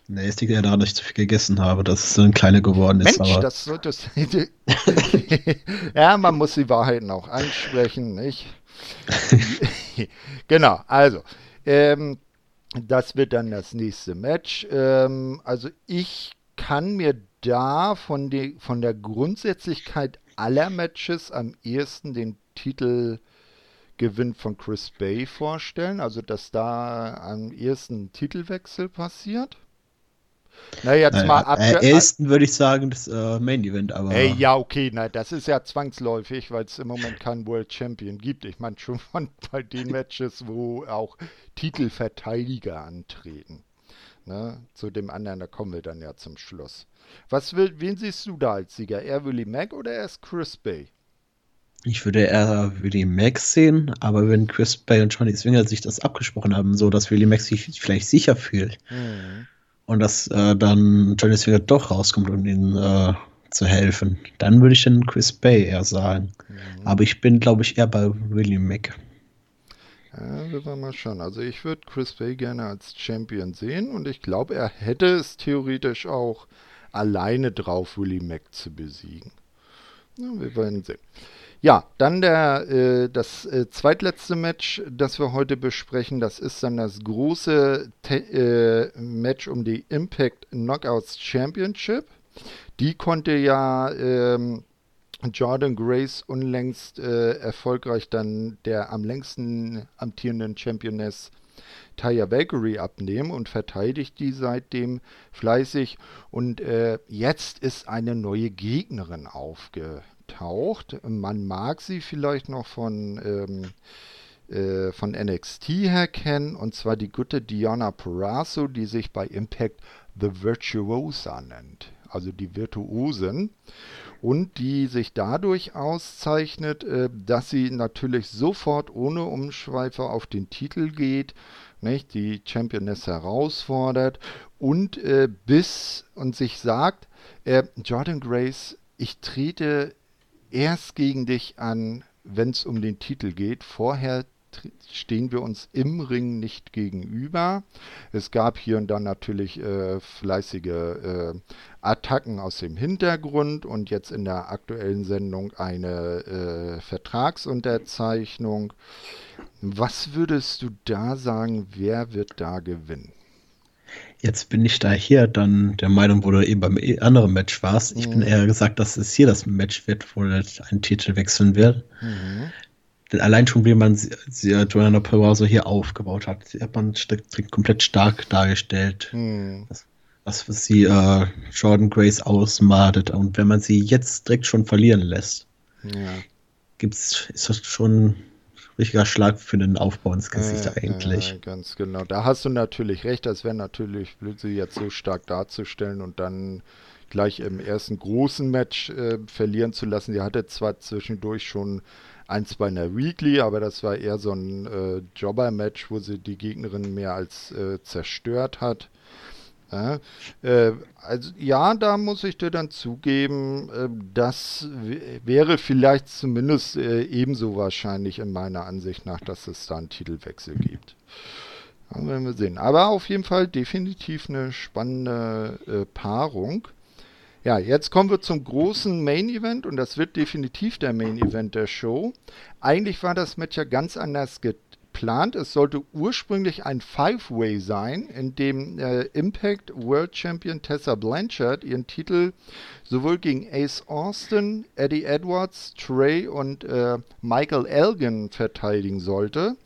Nee, es liegt ja daran, dass ich zu viel gegessen habe, dass es so ein kleiner geworden ist. Mensch, aber... das sollte Ja, man muss die Wahrheiten auch ansprechen, nicht? genau, also, ähm, das wird dann das nächste Match. Ähm, also ich kann mir da von, die, von der Grundsätzlichkeit aller Matches am ehesten den Titel Gewinn von Chris Bay vorstellen, also dass da am ersten Titelwechsel passiert. Na, jetzt naja, mal ab. Äh, ersten würde ich sagen, das äh, Main Event, aber. Ey, ja, okay, na, das ist ja zwangsläufig, weil es im Moment keinen World Champion gibt. Ich meine schon von bei den Matches, wo auch Titelverteidiger antreten. Ne? Zu dem anderen, da kommen wir dann ja zum Schluss. Was will, wen siehst du da als Sieger? Er Willie Mack oder erst Chris Bay? Ich würde eher Willie Max sehen, aber wenn Chris Bay und Johnny Swinger sich das abgesprochen haben, so dass Willie Max sich vielleicht sicher fühlt mhm. Und dass äh, dann Johnny Swinger doch rauskommt, um ihnen äh, zu helfen, dann würde ich dann Chris Bay eher sagen. Mhm. Aber ich bin, glaube ich, eher bei Willie Mack. Ja, wir wir mal schauen. Also ich würde Chris Bay gerne als Champion sehen und ich glaube, er hätte es theoretisch auch alleine drauf, Willie Mack zu besiegen. Ja, wir werden sehen. Ja, dann der, äh, das äh, zweitletzte Match, das wir heute besprechen, das ist dann das große Te äh, Match um die Impact Knockouts Championship. Die konnte ja ähm, Jordan Grace unlängst äh, erfolgreich dann der am längsten amtierenden Championess Taya Valkyrie abnehmen und verteidigt die seitdem fleißig. Und äh, jetzt ist eine neue Gegnerin aufge taucht. Man mag sie vielleicht noch von, ähm, äh, von NXT her kennen, und zwar die gute Diana Perazzo, die sich bei Impact The Virtuosa nennt, also die Virtuosen. Und die sich dadurch auszeichnet, äh, dass sie natürlich sofort ohne Umschweife auf den Titel geht, nicht? die Championess herausfordert und äh, bis und sich sagt, äh, Jordan Grace, ich trete erst gegen dich an, wenn es um den Titel geht. Vorher stehen wir uns im Ring nicht gegenüber. Es gab hier und da natürlich äh, fleißige äh, Attacken aus dem Hintergrund und jetzt in der aktuellen Sendung eine äh, Vertragsunterzeichnung. Was würdest du da sagen, wer wird da gewinnen? Jetzt bin ich da hier dann der Meinung, wo du eben beim anderen Match warst. Ich mhm. bin eher gesagt, dass es hier das Match wird, wo er einen Titel wechseln wird. Mhm. Denn allein schon, wie man sie, sie Joanna Perazzo hier aufgebaut hat, sie hat man komplett stark dargestellt. Mhm. Was, was sie äh, Jordan Grace ausmadet. Und wenn man sie jetzt direkt schon verlieren lässt, ja. gibt's, ist das schon richtiger Schlag für den Aufbau ins Gesicht äh, eigentlich. Äh, ganz genau. Da hast du natürlich recht. Das wäre natürlich blöd, sie jetzt so stark darzustellen und dann gleich im ersten großen Match äh, verlieren zu lassen. Sie hatte zwar zwischendurch schon eins bei einer Weekly, aber das war eher so ein äh, Jobber-Match, wo sie die Gegnerin mehr als äh, zerstört hat. Ja, äh, also ja, da muss ich dir dann zugeben, äh, das wäre vielleicht zumindest äh, ebenso wahrscheinlich in meiner Ansicht nach, dass es da einen Titelwechsel gibt. Dann werden wir sehen. Aber auf jeden Fall definitiv eine spannende äh, Paarung. Ja, jetzt kommen wir zum großen Main Event und das wird definitiv der Main Event der Show. Eigentlich war das Match ja ganz anders geplant. Es sollte ursprünglich ein Five-Way sein, in dem äh, Impact World Champion Tessa Blanchard ihren Titel sowohl gegen Ace Austin, Eddie Edwards, Trey und äh, Michael Elgin verteidigen sollte.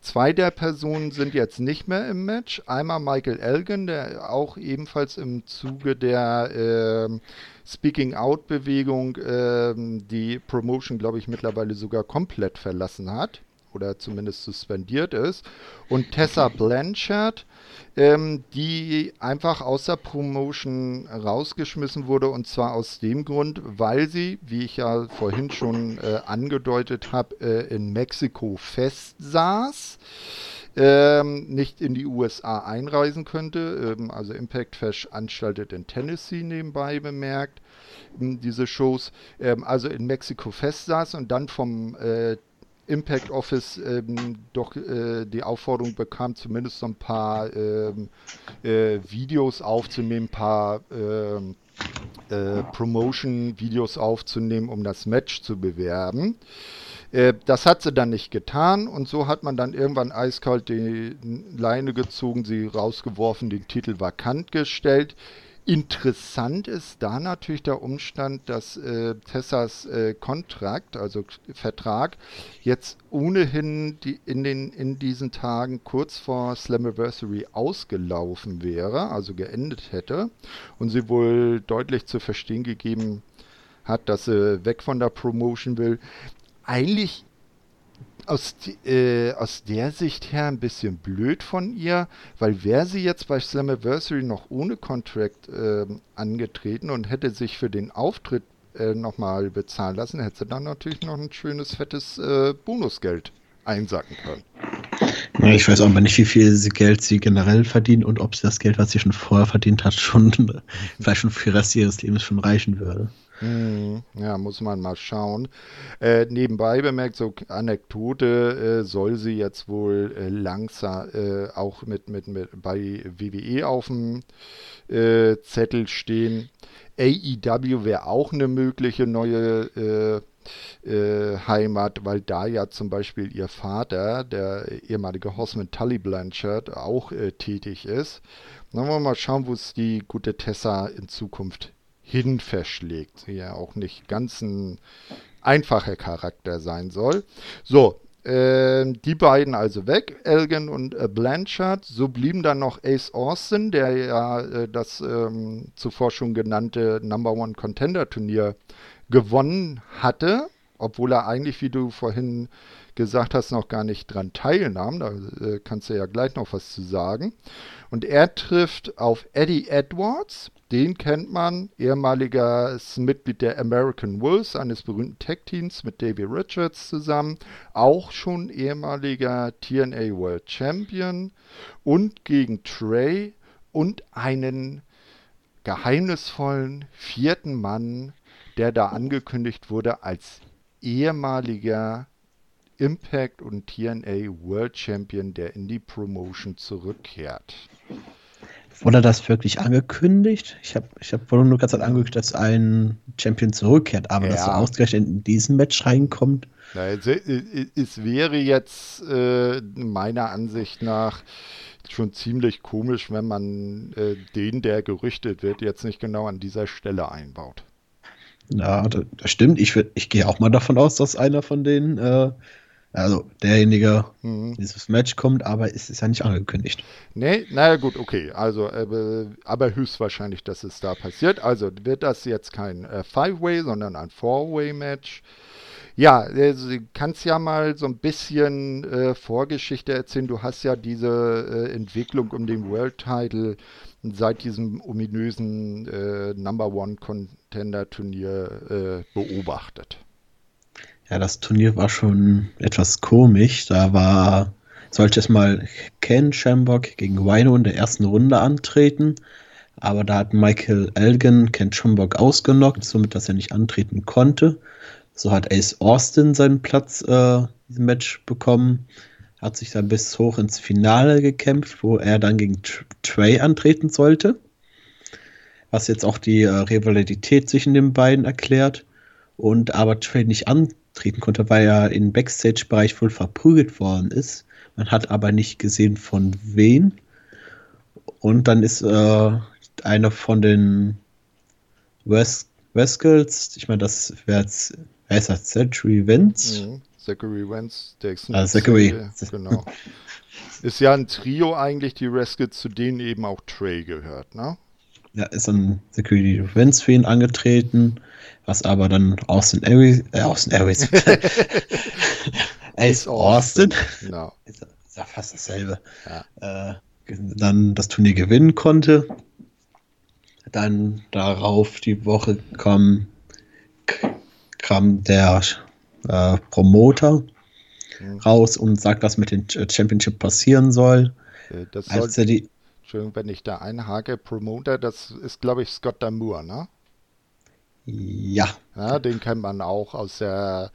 Zwei der Personen sind jetzt nicht mehr im Match. Einmal Michael Elgin, der auch ebenfalls im Zuge der äh, Speaking Out-Bewegung äh, die Promotion, glaube ich, mittlerweile sogar komplett verlassen hat oder zumindest suspendiert ist. Und Tessa Blanchard, ähm, die einfach aus der Promotion rausgeschmissen wurde und zwar aus dem Grund, weil sie, wie ich ja vorhin schon äh, angedeutet habe, äh, in Mexiko festsaß. Ähm, nicht in die USA einreisen könnte. Ähm, also Impact veranstaltet in Tennessee nebenbei bemerkt ähm, diese Shows. Ähm, also in Mexiko festsaß und dann vom äh, Impact Office ähm, doch äh, die Aufforderung bekam, zumindest so ein paar ähm, äh, Videos aufzunehmen, ein paar ähm, äh, Promotion-Videos aufzunehmen, um das Match zu bewerben. Äh, das hat sie dann nicht getan und so hat man dann irgendwann eiskalt die Leine gezogen, sie rausgeworfen, den Titel vakant gestellt. Interessant ist da natürlich der Umstand, dass äh, Tessas äh, Kontrakt, also Vertrag, jetzt ohnehin die in, den, in diesen Tagen kurz vor Slammiversary ausgelaufen wäre, also geendet hätte und sie wohl deutlich zu verstehen gegeben hat, dass sie weg von der Promotion will. Eigentlich aus, äh, aus der Sicht her ein bisschen blöd von ihr, weil wäre sie jetzt bei Slammiversary noch ohne Contract äh, angetreten und hätte sich für den Auftritt äh, nochmal bezahlen lassen, hätte sie dann natürlich noch ein schönes, fettes äh, Bonusgeld einsacken können. Ich weiß auch mal nicht, wie viel Geld sie generell verdient und ob sie das Geld, was sie schon vorher verdient hat, schon vielleicht schon für den Rest ihres Lebens schon reichen würde. Hm, ja, muss man mal schauen. Äh, nebenbei bemerkt, so Anekdote, äh, soll sie jetzt wohl äh, langsam äh, auch mit, mit, mit bei WWE auf dem äh, Zettel stehen. AEW wäre auch eine mögliche neue äh, Heimat, weil da ja zum Beispiel ihr Vater, der ehemalige Horseman Tully Blanchard, auch tätig ist. Dann wollen wir mal schauen, wo es die gute Tessa in Zukunft hin verschlägt. Sie ja auch nicht ganz ein einfacher Charakter sein soll. So, äh, die beiden also weg, Elgin und äh, Blanchard. So blieben dann noch Ace Austin, der ja äh, das ähm, zuvor schon genannte Number One Contender Turnier gewonnen hatte, obwohl er eigentlich, wie du vorhin gesagt hast, noch gar nicht dran teilnahm. Da äh, kannst du ja gleich noch was zu sagen. Und er trifft auf Eddie Edwards. Den kennt man, ehemaliges Mitglied der American Wolves, eines berühmten Tech-Teams mit Davey Richards zusammen. Auch schon ehemaliger TNA World Champion. Und gegen Trey und einen geheimnisvollen vierten Mann, der da angekündigt wurde als ehemaliger Impact und TNA World Champion, der in die Promotion zurückkehrt. Wurde das wirklich angekündigt? Ich habe ich hab nur ganz angekündigt, dass ein Champion zurückkehrt, aber ja. dass er ausgerechnet in diesem Match reinkommt. Es, es, wäre jetzt äh, meiner Ansicht nach schon ziemlich komisch, wenn man äh, den, der gerüchtet wird, jetzt nicht genau an dieser Stelle einbaut. Ja, das, stimmt. Ich, ich gehe auch mal davon aus, dass einer von denen äh, also derjenige mhm. dieses Match kommt, aber es ist ja nicht angekündigt. Nee, naja gut, okay. Also, äh, aber höchstwahrscheinlich, dass es da passiert. Also wird das jetzt kein äh, Five-Way, sondern ein Four-Way-Match. Ja, also, du kannst ja mal so ein bisschen äh, Vorgeschichte erzählen. Du hast ja diese äh, Entwicklung um den World Title seit diesem ominösen äh, Number One Contender Turnier äh, beobachtet. Ja, das Turnier war schon etwas komisch. Da war, sollte es mal Ken Shamrock gegen Wino in der ersten Runde antreten. aber da hat Michael Elgin Ken Schomburg ausgenockt, somit dass er nicht antreten konnte. So hat Ace Austin seinen Platz äh, im Match bekommen, hat sich dann bis hoch ins Finale gekämpft, wo er dann gegen Trey antreten sollte. Was jetzt auch die äh, Rivalität zwischen den beiden erklärt. Und aber Trey nicht antreten konnte, weil er im Backstage-Bereich wohl verprügelt worden ist. Man hat aber nicht gesehen, von wem. Und dann ist äh, einer von den West Weskels, ich meine, das wäre jetzt, wer ist das? Zachary Wentz? Mhm. Zachary Wentz, der ist ah, Zachary. Genau. ist ja ein Trio eigentlich, die Weskels, zu denen eben auch Trey gehört, ne? Ja, ist ein Security Wentz für ihn angetreten, was aber dann Austin Aries, äh, Austin Aries, Ace Austin, genau. ist, ist ja fast dasselbe, ja. äh, dann das Turnier gewinnen konnte. Dann darauf die Woche kam, kam der äh, Promoter mhm. raus und sagt, was mit dem Championship passieren soll. Äh, das als er die Entschuldigung, wenn ich da einhake, Promoter, das ist, glaube ich, Scott Damour, ne? Ja. ja. Den kennt man auch aus der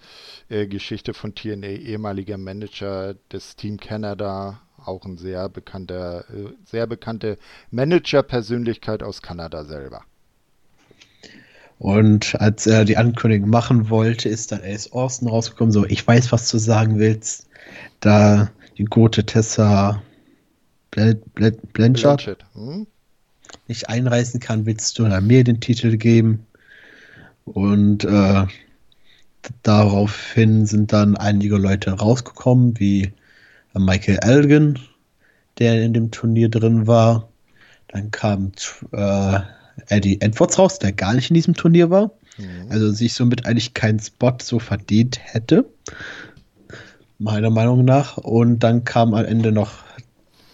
äh, Geschichte von TNA, ehemaliger Manager des Team Canada, auch ein sehr bekannter, äh, sehr bekannte Manager-Persönlichkeit aus Kanada selber. Und als er die Ankündigung machen wollte, ist dann Ace Austin rausgekommen, so, ich weiß, was du sagen willst. Da die gute Tessa Blanchard, Blanchard hm? nicht einreißen kann, willst du mir den Titel geben. Und äh, daraufhin sind dann einige Leute rausgekommen, wie Michael Elgin, der in dem Turnier drin war. Dann kam äh, Eddie Edwards raus, der gar nicht in diesem Turnier war. Mhm. Also sich somit eigentlich keinen Spot so verdient hätte. Meiner Meinung nach. Und dann kam am Ende noch,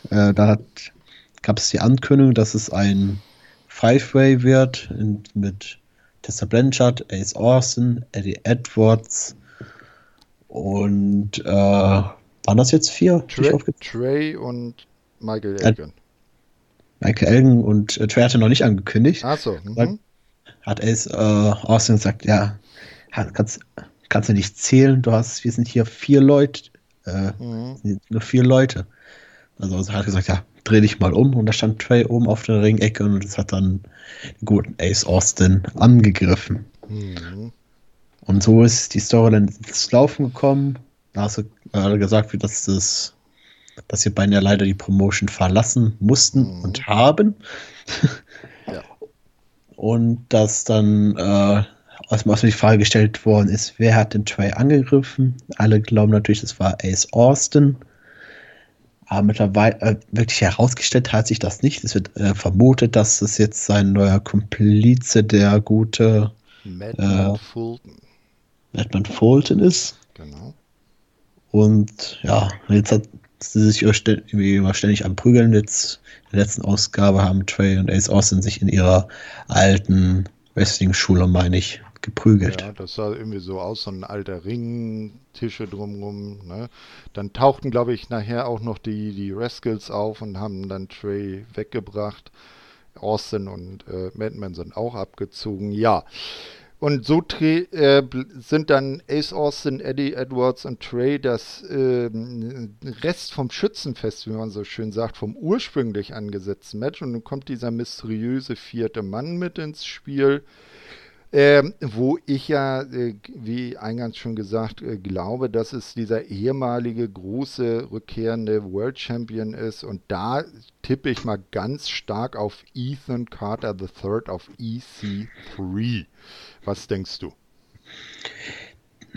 äh, da gab es die Ankündigung, dass es ein Five-Way wird in, mit Tessa Blanchard, Ace Austin, Eddie Edwards und äh, waren das jetzt vier? Trey, Trey und Michael Elgin. Michael Elgin und äh, Trey hatte noch nicht angekündigt. Achso. Mhm. Hat Ace äh, Austin gesagt, ja, kannst, kannst du nicht zählen, du hast, wir sind hier vier Leute, äh, mhm. nur vier Leute. Also er hat gesagt, ja, dreh dich mal um und da stand Trey oben auf der Ringecke und das hat dann den guten Ace Austin angegriffen. Mhm. Und so ist die Story dann ins Laufen gekommen. Da hast du äh, gesagt, wie das ist, dass die beiden ja leider die Promotion verlassen mussten mhm. und haben. ja. Und dass dann äh, erstmal die Frage gestellt worden ist, wer hat den Trey angegriffen? Alle glauben natürlich, es war Ace Austin. Aber mittlerweile äh, wirklich herausgestellt hat sich das nicht. Es wird äh, vermutet, dass es jetzt sein neuer Komplize, der gute Madman äh, Fulton. Madman Fulton ist. Genau. Und ja, jetzt hat sie sich irgendwie immer ständig am Prügeln. Jetzt in der letzten Ausgabe haben Trey und Ace Austin sich in ihrer alten Wrestling-Schule, meine ich, geprügelt. Ja, das sah irgendwie so aus, so ein alter Ring, Tische drumrum. Ne? Dann tauchten, glaube ich, nachher auch noch die, die Rascals auf und haben dann Trey weggebracht. Austin und äh, Madman sind auch abgezogen. Ja, und so äh, sind dann Ace Austin, Eddie Edwards und Trey das äh, Rest vom Schützenfest, wie man so schön sagt, vom ursprünglich angesetzten Match. Und dann kommt dieser mysteriöse vierte Mann mit ins Spiel. Ähm, wo ich ja, äh, wie eingangs schon gesagt, äh, glaube, dass es dieser ehemalige große rückkehrende World Champion ist. Und da tippe ich mal ganz stark auf Ethan Carter III auf EC3. Was denkst du?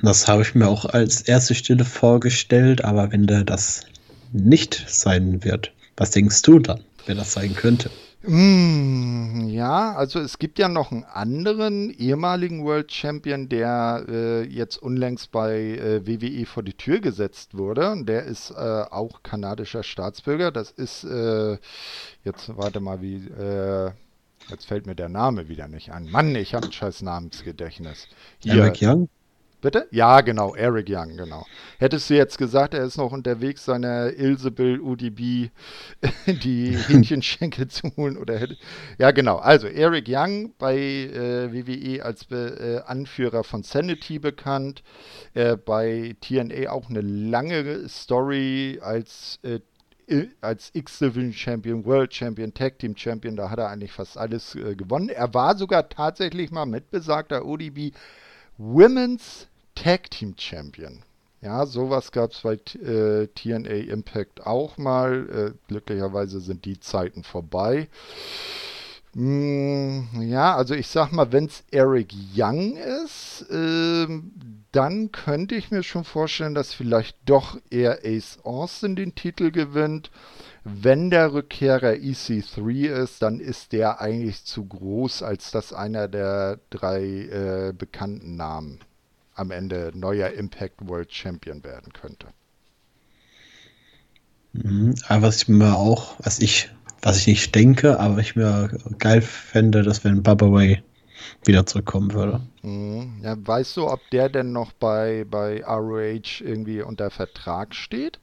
Das habe ich mir auch als erste Stelle vorgestellt, aber wenn der das nicht sein wird, was denkst du dann, wer das sein könnte? Mm, ja, also es gibt ja noch einen anderen ehemaligen World Champion, der äh, jetzt unlängst bei äh, WWE vor die Tür gesetzt wurde. Und der ist äh, auch kanadischer Staatsbürger. Das ist, äh, jetzt warte mal, wie, äh, jetzt fällt mir der Name wieder nicht ein. Mann, ich habe ein scheiß Namensgedächtnis. Hier, Eric Young? Bitte? Ja, genau, Eric Young, genau. Hättest du jetzt gesagt, er ist noch unterwegs, seiner Ilsebill UDB die Hähnchenschenkel zu holen oder hätte. Ja, genau. Also Eric Young bei äh, WWE als Be äh, Anführer von Sanity bekannt. Äh, bei TNA auch eine lange Story als äh, als X-Division Champion, World Champion, Tag Team Champion, da hat er eigentlich fast alles äh, gewonnen. Er war sogar tatsächlich mal mit besagter ODB Women's Tag Team Champion. Ja, sowas gab es bei äh, TNA Impact auch mal. Äh, glücklicherweise sind die Zeiten vorbei. Mm, ja, also ich sag mal, wenn es Eric Young ist, äh, dann könnte ich mir schon vorstellen, dass vielleicht doch eher Ace Austin den Titel gewinnt. Wenn der Rückkehrer EC3 ist, dann ist der eigentlich zu groß, als dass einer der drei äh, bekannten Namen am Ende neuer Impact World Champion werden könnte. Mhm, aber was ich mir auch, was ich, was ich nicht denke, aber ich mir geil fände, dass wenn Bubba Ray wieder zurückkommen würde. Mhm. Ja, weißt du, ob der denn noch bei, bei ROH irgendwie unter Vertrag steht?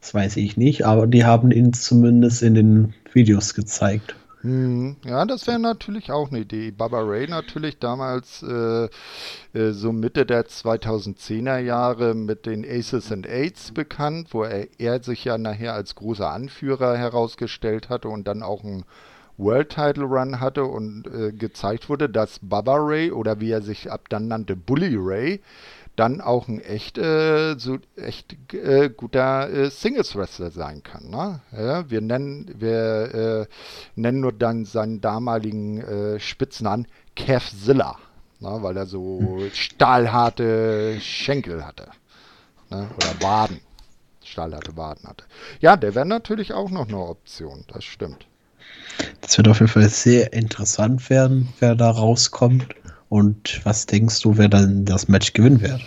Das weiß ich nicht, aber die haben ihn zumindest in den Videos gezeigt. Hm, ja, das wäre natürlich auch eine Idee. Baba Ray natürlich damals äh, äh, so Mitte der 2010er Jahre mit den Aces and Aids bekannt, wo er, er sich ja nachher als großer Anführer herausgestellt hatte und dann auch ein World Title Run hatte und äh, gezeigt wurde, dass Baba Ray oder wie er sich ab dann nannte, Bully Ray, dann auch ein echt, äh, so echt äh, guter äh, Singles-Wrestler sein kann. Ne? Ja, wir nennen, wir äh, nennen nur dann seinen damaligen äh, Spitznamen Kevzilla, ne? weil er so stahlharte Schenkel hatte. Ne? Oder Waden. Stahlharte Waden hatte. Ja, der wäre natürlich auch noch eine Option, das stimmt. Das wird auf jeden Fall sehr interessant werden, wer da rauskommt. Und was denkst du, wer dann das Match gewinnen wird?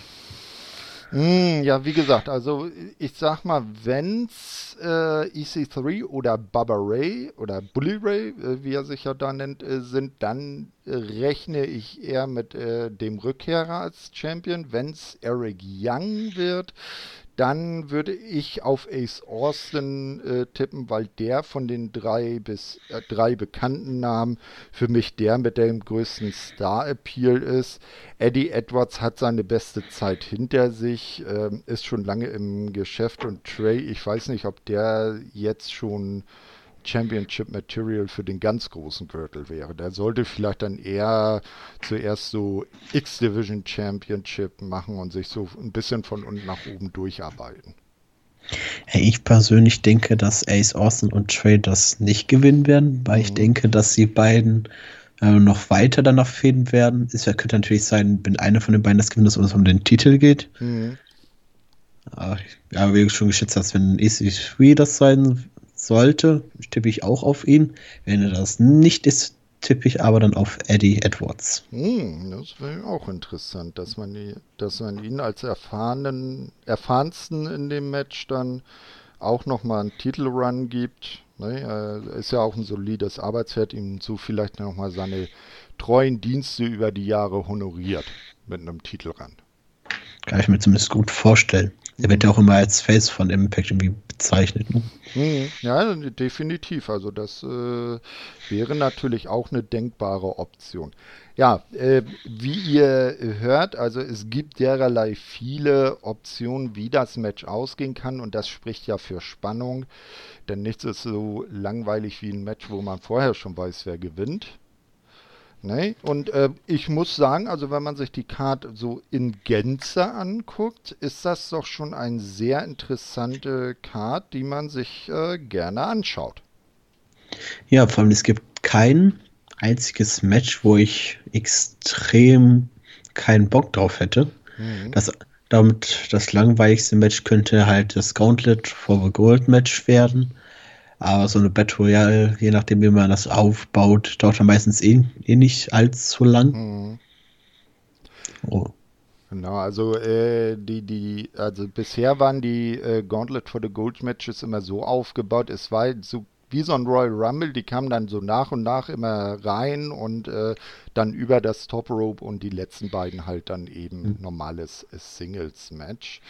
Mm, ja, wie gesagt, also ich sag mal, wenn's äh, EC3 oder Baba Ray oder Bully Ray, äh, wie er sich ja da nennt, äh, sind, dann rechne ich eher mit äh, dem Rückkehrer als Champion. Wenn's Eric Young wird, dann würde ich auf Ace Austin äh, tippen, weil der von den drei bis äh, drei bekannten Namen für mich der mit dem größten Star-Appeal ist. Eddie Edwards hat seine beste Zeit hinter sich, äh, ist schon lange im Geschäft und Trey, ich weiß nicht, ob der jetzt schon Championship Material für den ganz großen Gürtel wäre. Der sollte vielleicht dann eher zuerst so X-Division Championship machen und sich so ein bisschen von unten nach oben durcharbeiten. Ich persönlich denke, dass Ace Austin und Trey das nicht gewinnen werden, weil mhm. ich denke, dass die beiden äh, noch weiter danach fäden werden. Es könnte natürlich sein, wenn einer von den beiden das gewinnt, dass es um den Titel geht. Mhm. Aber wie du schon geschätzt hast, wenn EC3 das sein sollte, tippe ich auch auf ihn. Wenn er das nicht ist, tippe ich aber dann auf Eddie Edwards. Hm, das wäre auch interessant, dass man, die, dass man ihn als erfahrenen, erfahrensten in dem Match dann auch nochmal einen Titelrun gibt. Ne? Ist ja auch ein solides Arbeitsfeld, ihm so vielleicht nochmal seine treuen Dienste über die Jahre honoriert mit einem Titelrun. Kann ich mir zumindest gut vorstellen. Er wird ja auch immer als Face von Impact irgendwie bezeichnet. Ne? Mhm. Ja, definitiv. Also das äh, wäre natürlich auch eine denkbare Option. Ja, äh, wie ihr hört, also es gibt dererlei viele Optionen, wie das Match ausgehen kann und das spricht ja für Spannung, denn nichts ist so langweilig wie ein Match, wo man vorher schon weiß, wer gewinnt. Ne? Und äh, ich muss sagen, also wenn man sich die Karte so in Gänze anguckt, ist das doch schon eine sehr interessante Karte, die man sich äh, gerne anschaut. Ja, vor allem es gibt kein einziges Match, wo ich extrem keinen Bock drauf hätte. Mhm. Das, damit das langweiligste Match könnte halt das Gauntlet for the Gold Match werden. Aber so eine Battle Royale, je nachdem, wie man das aufbaut, dauert dann meistens eh, eh nicht allzu lang. Mhm. Oh. Genau, also äh, die, die, also bisher waren die äh, Gauntlet for the Gold Matches immer so aufgebaut, es war so wie so ein Royal Rumble, die kamen dann so nach und nach immer rein und äh, dann über das Top Rope und die letzten beiden halt dann eben mhm. normales Singles-Match.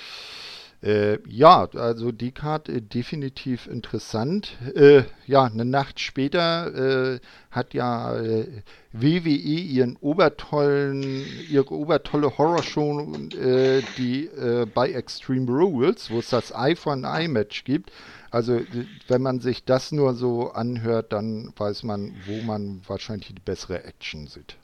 Äh, ja, also die Karte äh, definitiv interessant. Äh, ja, eine Nacht später äh, hat ja äh, WWE ihren obertollen, ihre obertolle Horrorshow, äh, die bei Extreme Rules, wo es das Eye for an Eye Match gibt. Also wenn man sich das nur so anhört, dann weiß man, wo man wahrscheinlich die bessere Action sieht.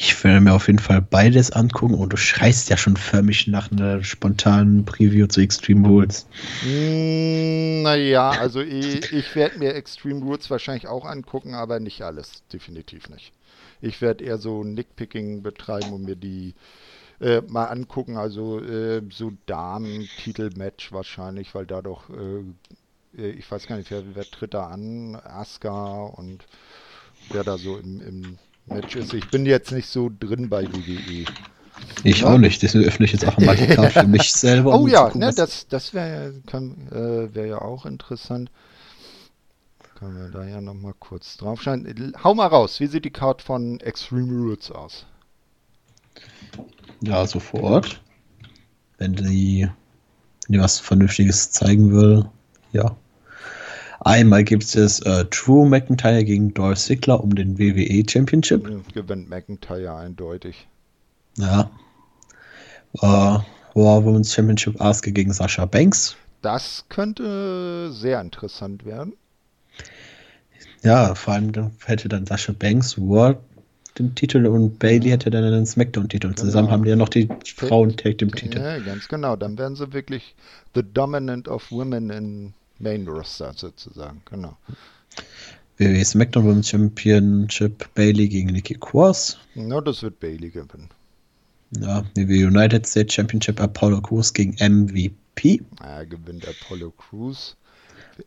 Ich werde mir auf jeden Fall beides angucken und du schreist ja schon förmlich nach einer spontanen Preview zu Extreme Rules. Mm, naja, also ich, ich werde mir Extreme Rules wahrscheinlich auch angucken, aber nicht alles. Definitiv nicht. Ich werde eher so Nickpicking betreiben und mir die äh, mal angucken. Also äh, so Damen-Titel-Match wahrscheinlich, weil da doch, äh, äh, ich weiß gar nicht, wer, wer tritt da an? Asuka und wer da so im, im Matches. Ich bin jetzt nicht so drin bei WWE. Ich ja. auch nicht, deswegen öffne ich jetzt auch mal die Karte für mich selber. Oh um ja, gucken, ne, das, das wäre äh, wär ja auch interessant. Können wir da ja nochmal kurz drauf schauen. Hau mal raus, wie sieht die Karte von Extreme Rules aus? Ja, sofort. Wenn die, wenn die was Vernünftiges zeigen will, ja. Einmal gibt es äh, Drew McIntyre gegen Dolph Ziggler um den WWE Championship. Gewinnt McIntyre eindeutig. Ja. Äh, Raw Women's Championship Asuka gegen Sasha Banks. Das könnte sehr interessant werden. Ja, vor allem dann hätte dann Sasha Banks World den Titel und Bailey hätte dann den Smackdown-Titel. Genau. Zusammen haben die ja noch die Frauen-Tag dem Titel. Ja, ganz genau. Dann wären sie wirklich the dominant of women in Main Roster sozusagen, genau. WWE SmackDown Women's Championship Bailey gegen Nikki Cross. Na, das wird Bailey gewinnen. Ja, WWE United States Championship Apollo Crews gegen MVP. Ja, gewinnt Apollo Crews.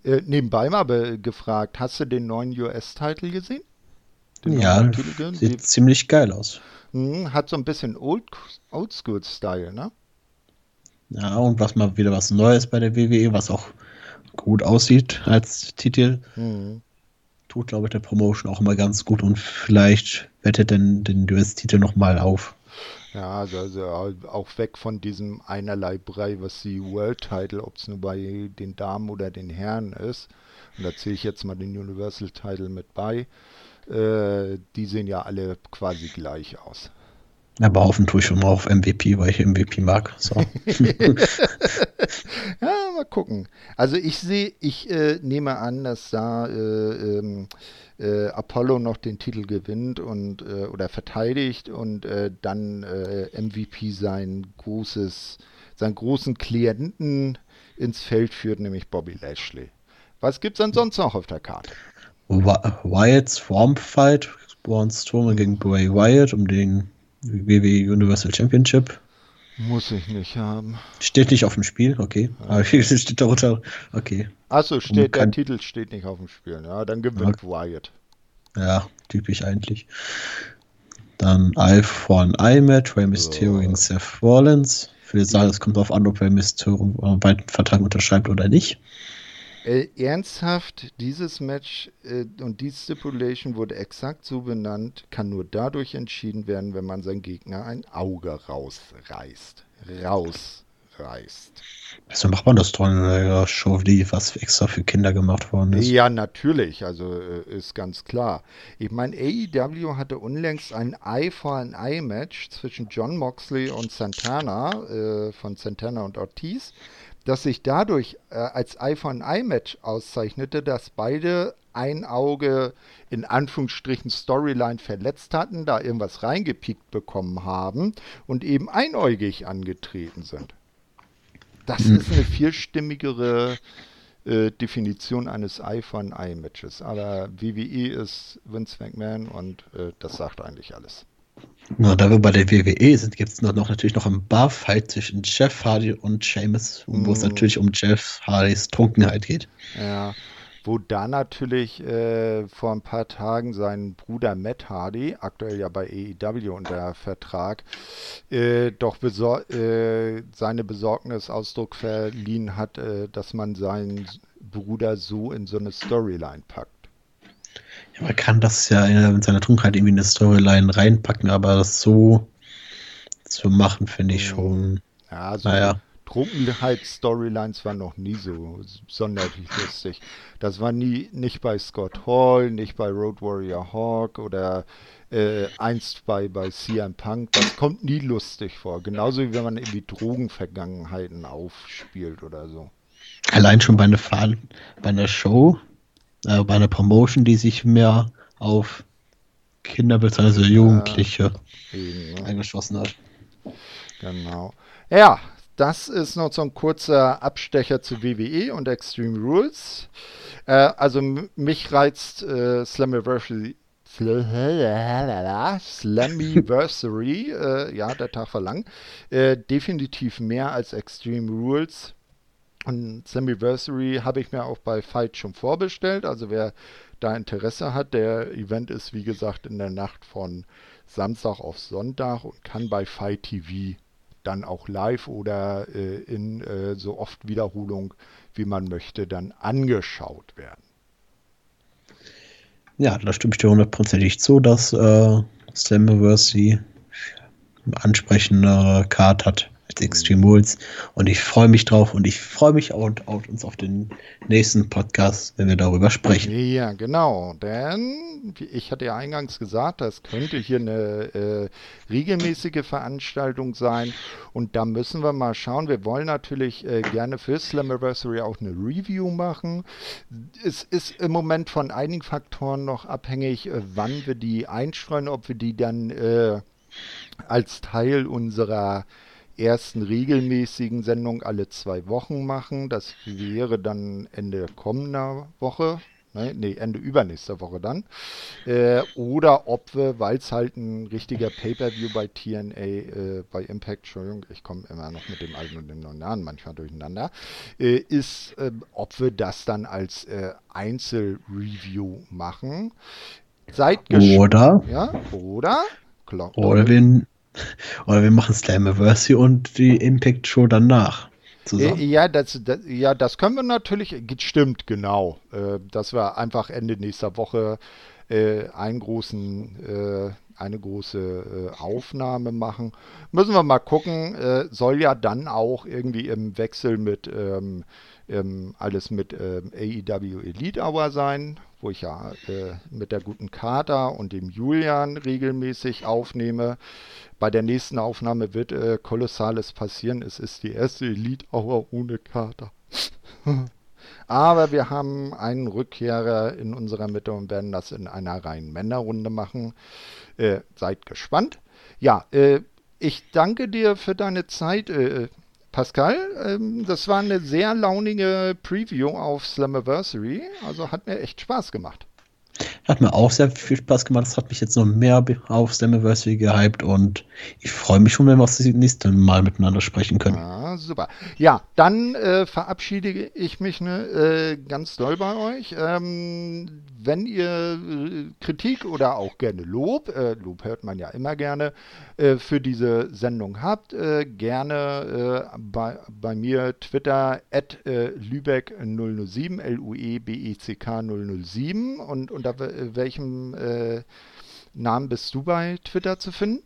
Äh, nebenbei mal gefragt, hast du den neuen US-Titel gesehen? Den ja, sieht Die, ziemlich geil aus. Mh, hat so ein bisschen Old, Oldschool-Style, ne? Ja, und was mal wieder was Neues bei der WWE, was auch gut aussieht als Titel. Mhm. Tut, glaube ich, der Promotion auch immer ganz gut und vielleicht wettet denn den US-Titel nochmal auf. Ja, also, also, auch weg von diesem einerlei Brei, was die World Title, ob es nur bei den Damen oder den Herren ist. Und da zähle ich jetzt mal den Universal Title mit bei. Äh, die sehen ja alle quasi gleich aus. Aber hoffen tue ich schon mal auf MVP, weil ich MVP mag. So. ja, mal gucken. Also ich sehe, ich äh, nehme an, dass da äh, ähm, äh, Apollo noch den Titel gewinnt und äh, oder verteidigt und äh, dann äh, MVP sein großes, seinen großen Klienten ins Feld führt, nämlich Bobby Lashley. Was gibt es ansonsten noch auf der Karte? Wyatt's Swamp Fight, Braun Strowman gegen Bray Wyatt um den WWE Universal Championship. Muss ich nicht haben. Steht nicht auf dem Spiel, okay. Aber steht darunter, okay. Achso, steht, der Titel steht nicht auf dem Spiel. Ja, dann gewinnt ja. Wyatt. Ja, typisch eigentlich. Dann an Eye Match, Rey Mysterio so. gegen Seth Rollins. Ich würde sagen, es kommt darauf an, ob Rey Mysterio einen weiteren Vertrag unterschreibt oder nicht. Äh, ernsthaft, dieses Match äh, und die Stipulation wurde exakt so benannt, kann nur dadurch entschieden werden, wenn man seinen Gegner ein Auge rausreißt. Rausreißt. Also macht man das doch in einer Show, die was extra für Kinder gemacht worden ist. Ja, natürlich, also äh, ist ganz klar. Ich meine, AEW hatte unlängst ein Eye for an Eye Match zwischen John Moxley und Santana, äh, von Santana und Ortiz das sich dadurch äh, als Eye for Eye Match auszeichnete, dass beide ein Auge in Anführungsstrichen Storyline verletzt hatten, da irgendwas reingepiekt bekommen haben und eben einäugig angetreten sind. Das mhm. ist eine vierstimmigere äh, Definition eines Eye for Eye Matches. Aber WWE ist Vince McMahon und äh, das sagt eigentlich alles. Na, da wir bei der WWE sind, gibt es noch, natürlich noch einen Barfight zwischen Jeff Hardy und Seamus, mm. wo es mhm. natürlich um Jeff Hardys Trunkenheit geht. Ja, wo da natürlich äh, vor ein paar Tagen sein Bruder Matt Hardy, aktuell ja bei AEW unter Vertrag, äh, doch besor äh, seine Besorgnis Ausdruck verliehen hat, äh, dass man seinen Bruder so in so eine Storyline packt. Man kann das ja in seiner Trunkenheit irgendwie in eine Storyline reinpacken, aber das so zu machen, finde ich schon. Ja, also Naja. Trunkenheit-Storylines waren noch nie so sonderlich lustig. Das war nie nicht bei Scott Hall, nicht bei Road Warrior Hawk oder äh, einst bei, bei CM Punk. Das kommt nie lustig vor. Genauso wie wenn man irgendwie Drogenvergangenheiten aufspielt oder so. Allein schon bei einer, Fahr bei einer Show, äh, bei einer Promotion, die sich mehr auf Kinder bzw. Jugendliche Eben, ne? eingeschlossen hat. Genau. Ja, das ist noch so ein kurzer Abstecher zu WWE und Extreme Rules. Äh, also mich reizt äh, Slammiversary. Slammiversary, äh, ja, der Tag war lang, äh, definitiv mehr als Extreme Rules. Und Slammiversary habe ich mir auch bei Fight schon vorbestellt. Also wer da Interesse hat, der Event ist wie gesagt in der Nacht von Samstag auf Sonntag und kann bei Fight TV dann auch live oder äh, in äh, so oft Wiederholung, wie man möchte, dann angeschaut werden. Ja, da stimme ich dir hundertprozentig zu, dass äh, eine ansprechende Card hat als Extreme Rules. Und ich freue mich drauf und ich freue mich auch auf uns auf den nächsten Podcast, wenn wir darüber sprechen. Ja, genau. Denn, ich hatte ja eingangs gesagt, das könnte hier eine äh, regelmäßige Veranstaltung sein. Und da müssen wir mal schauen. Wir wollen natürlich äh, gerne für Slammiversary auch eine Review machen. Es ist im Moment von einigen Faktoren noch abhängig, äh, wann wir die einstreuen, ob wir die dann äh, als Teil unserer ersten regelmäßigen Sendung alle zwei Wochen machen. Das wäre dann Ende kommender Woche. Ne, nee, Ende übernächster Woche dann. Äh, oder ob wir, weil es halt ein richtiger Pay-Per-View bei TNA, äh, bei Impact, Entschuldigung, ich komme immer noch mit dem alten und dem neuen Namen manchmal durcheinander, äh, ist, äh, ob wir das dann als äh, Einzel-Review machen. Seid gespannt. Oder, Ja, oder? Oder, wir, oder wir machen Slammiversary und die Impact Show danach. Äh, Zusammen. Ja, das, das, ja, das können wir natürlich, stimmt, genau. Äh, dass wir einfach Ende nächster Woche äh, einen großen, äh, eine große äh, Aufnahme machen. Müssen wir mal gucken. Äh, soll ja dann auch irgendwie im Wechsel mit ähm, ähm, alles mit ähm, AEW Elite Hour sein, wo ich ja äh, mit der guten Kater und dem Julian regelmäßig aufnehme. Bei der nächsten Aufnahme wird äh, Kolossales passieren. Es ist die erste Elite Hour ohne Kater. Aber wir haben einen Rückkehrer in unserer Mitte und werden das in einer reinen Männerrunde machen. Äh, seid gespannt. Ja, äh, ich danke dir für deine Zeit, äh, Pascal. Ähm, das war eine sehr launige Preview auf Slammiversary. Also hat mir echt Spaß gemacht. Hat mir auch sehr viel Spaß gemacht. Das hat mich jetzt noch mehr auf Slammiversary gehypt und ich freue mich schon, wenn wir das nächste Mal miteinander sprechen können. Ah, super. Ja, dann äh, verabschiede ich mich ne, äh, ganz doll bei euch. Ähm, wenn ihr äh, Kritik oder auch gerne Lob, äh, Lob hört man ja immer gerne, äh, für diese Sendung habt, äh, gerne bei, bei mir Twitter at Lübeck 007, L-U-E-B-E-C-K 007 und unter wel- welchem äh, Namen bist du bei Twitter zu finden?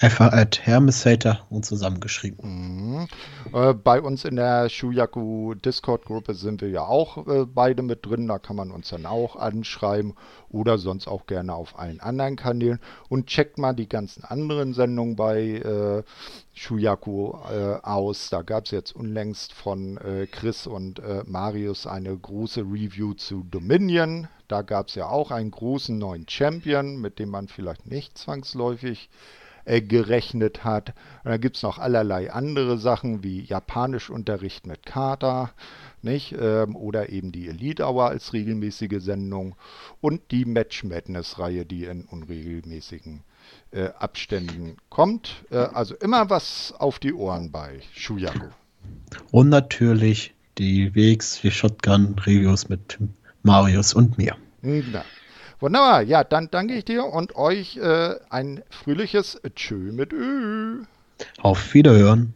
Einfach at Hermeshater und zusammengeschrieben. Mhm. Äh, bei uns in der Shuyaku Discord-Gruppe sind wir ja auch äh, beide mit drin. Da kann man uns dann auch anschreiben oder sonst auch gerne auf allen anderen Kanälen. Und checkt mal die ganzen anderen Sendungen bei äh, Shuyaku äh, aus. Da gab es jetzt unlängst von äh, Chris und äh, Marius eine große Review zu Dominion. Da gab es ja auch einen großen neuen Champion, mit dem man vielleicht nicht zwangsläufig äh, gerechnet hat. Und dann gibt es noch allerlei andere Sachen wie Japanischunterricht mit Kata, nicht? Ähm, oder eben die Elite Hour als regelmäßige Sendung und die Match Madness Reihe, die in unregelmäßigen äh, Abständen kommt. Äh, also immer was auf die Ohren bei Shuyaku. Und natürlich die Wegs für Shotgun Reviews mit Marius und mir. Na, wunderbar. Ja, dann danke ich dir und euch äh, ein fröhliches Tschö mit Ö. Auf Wiederhören.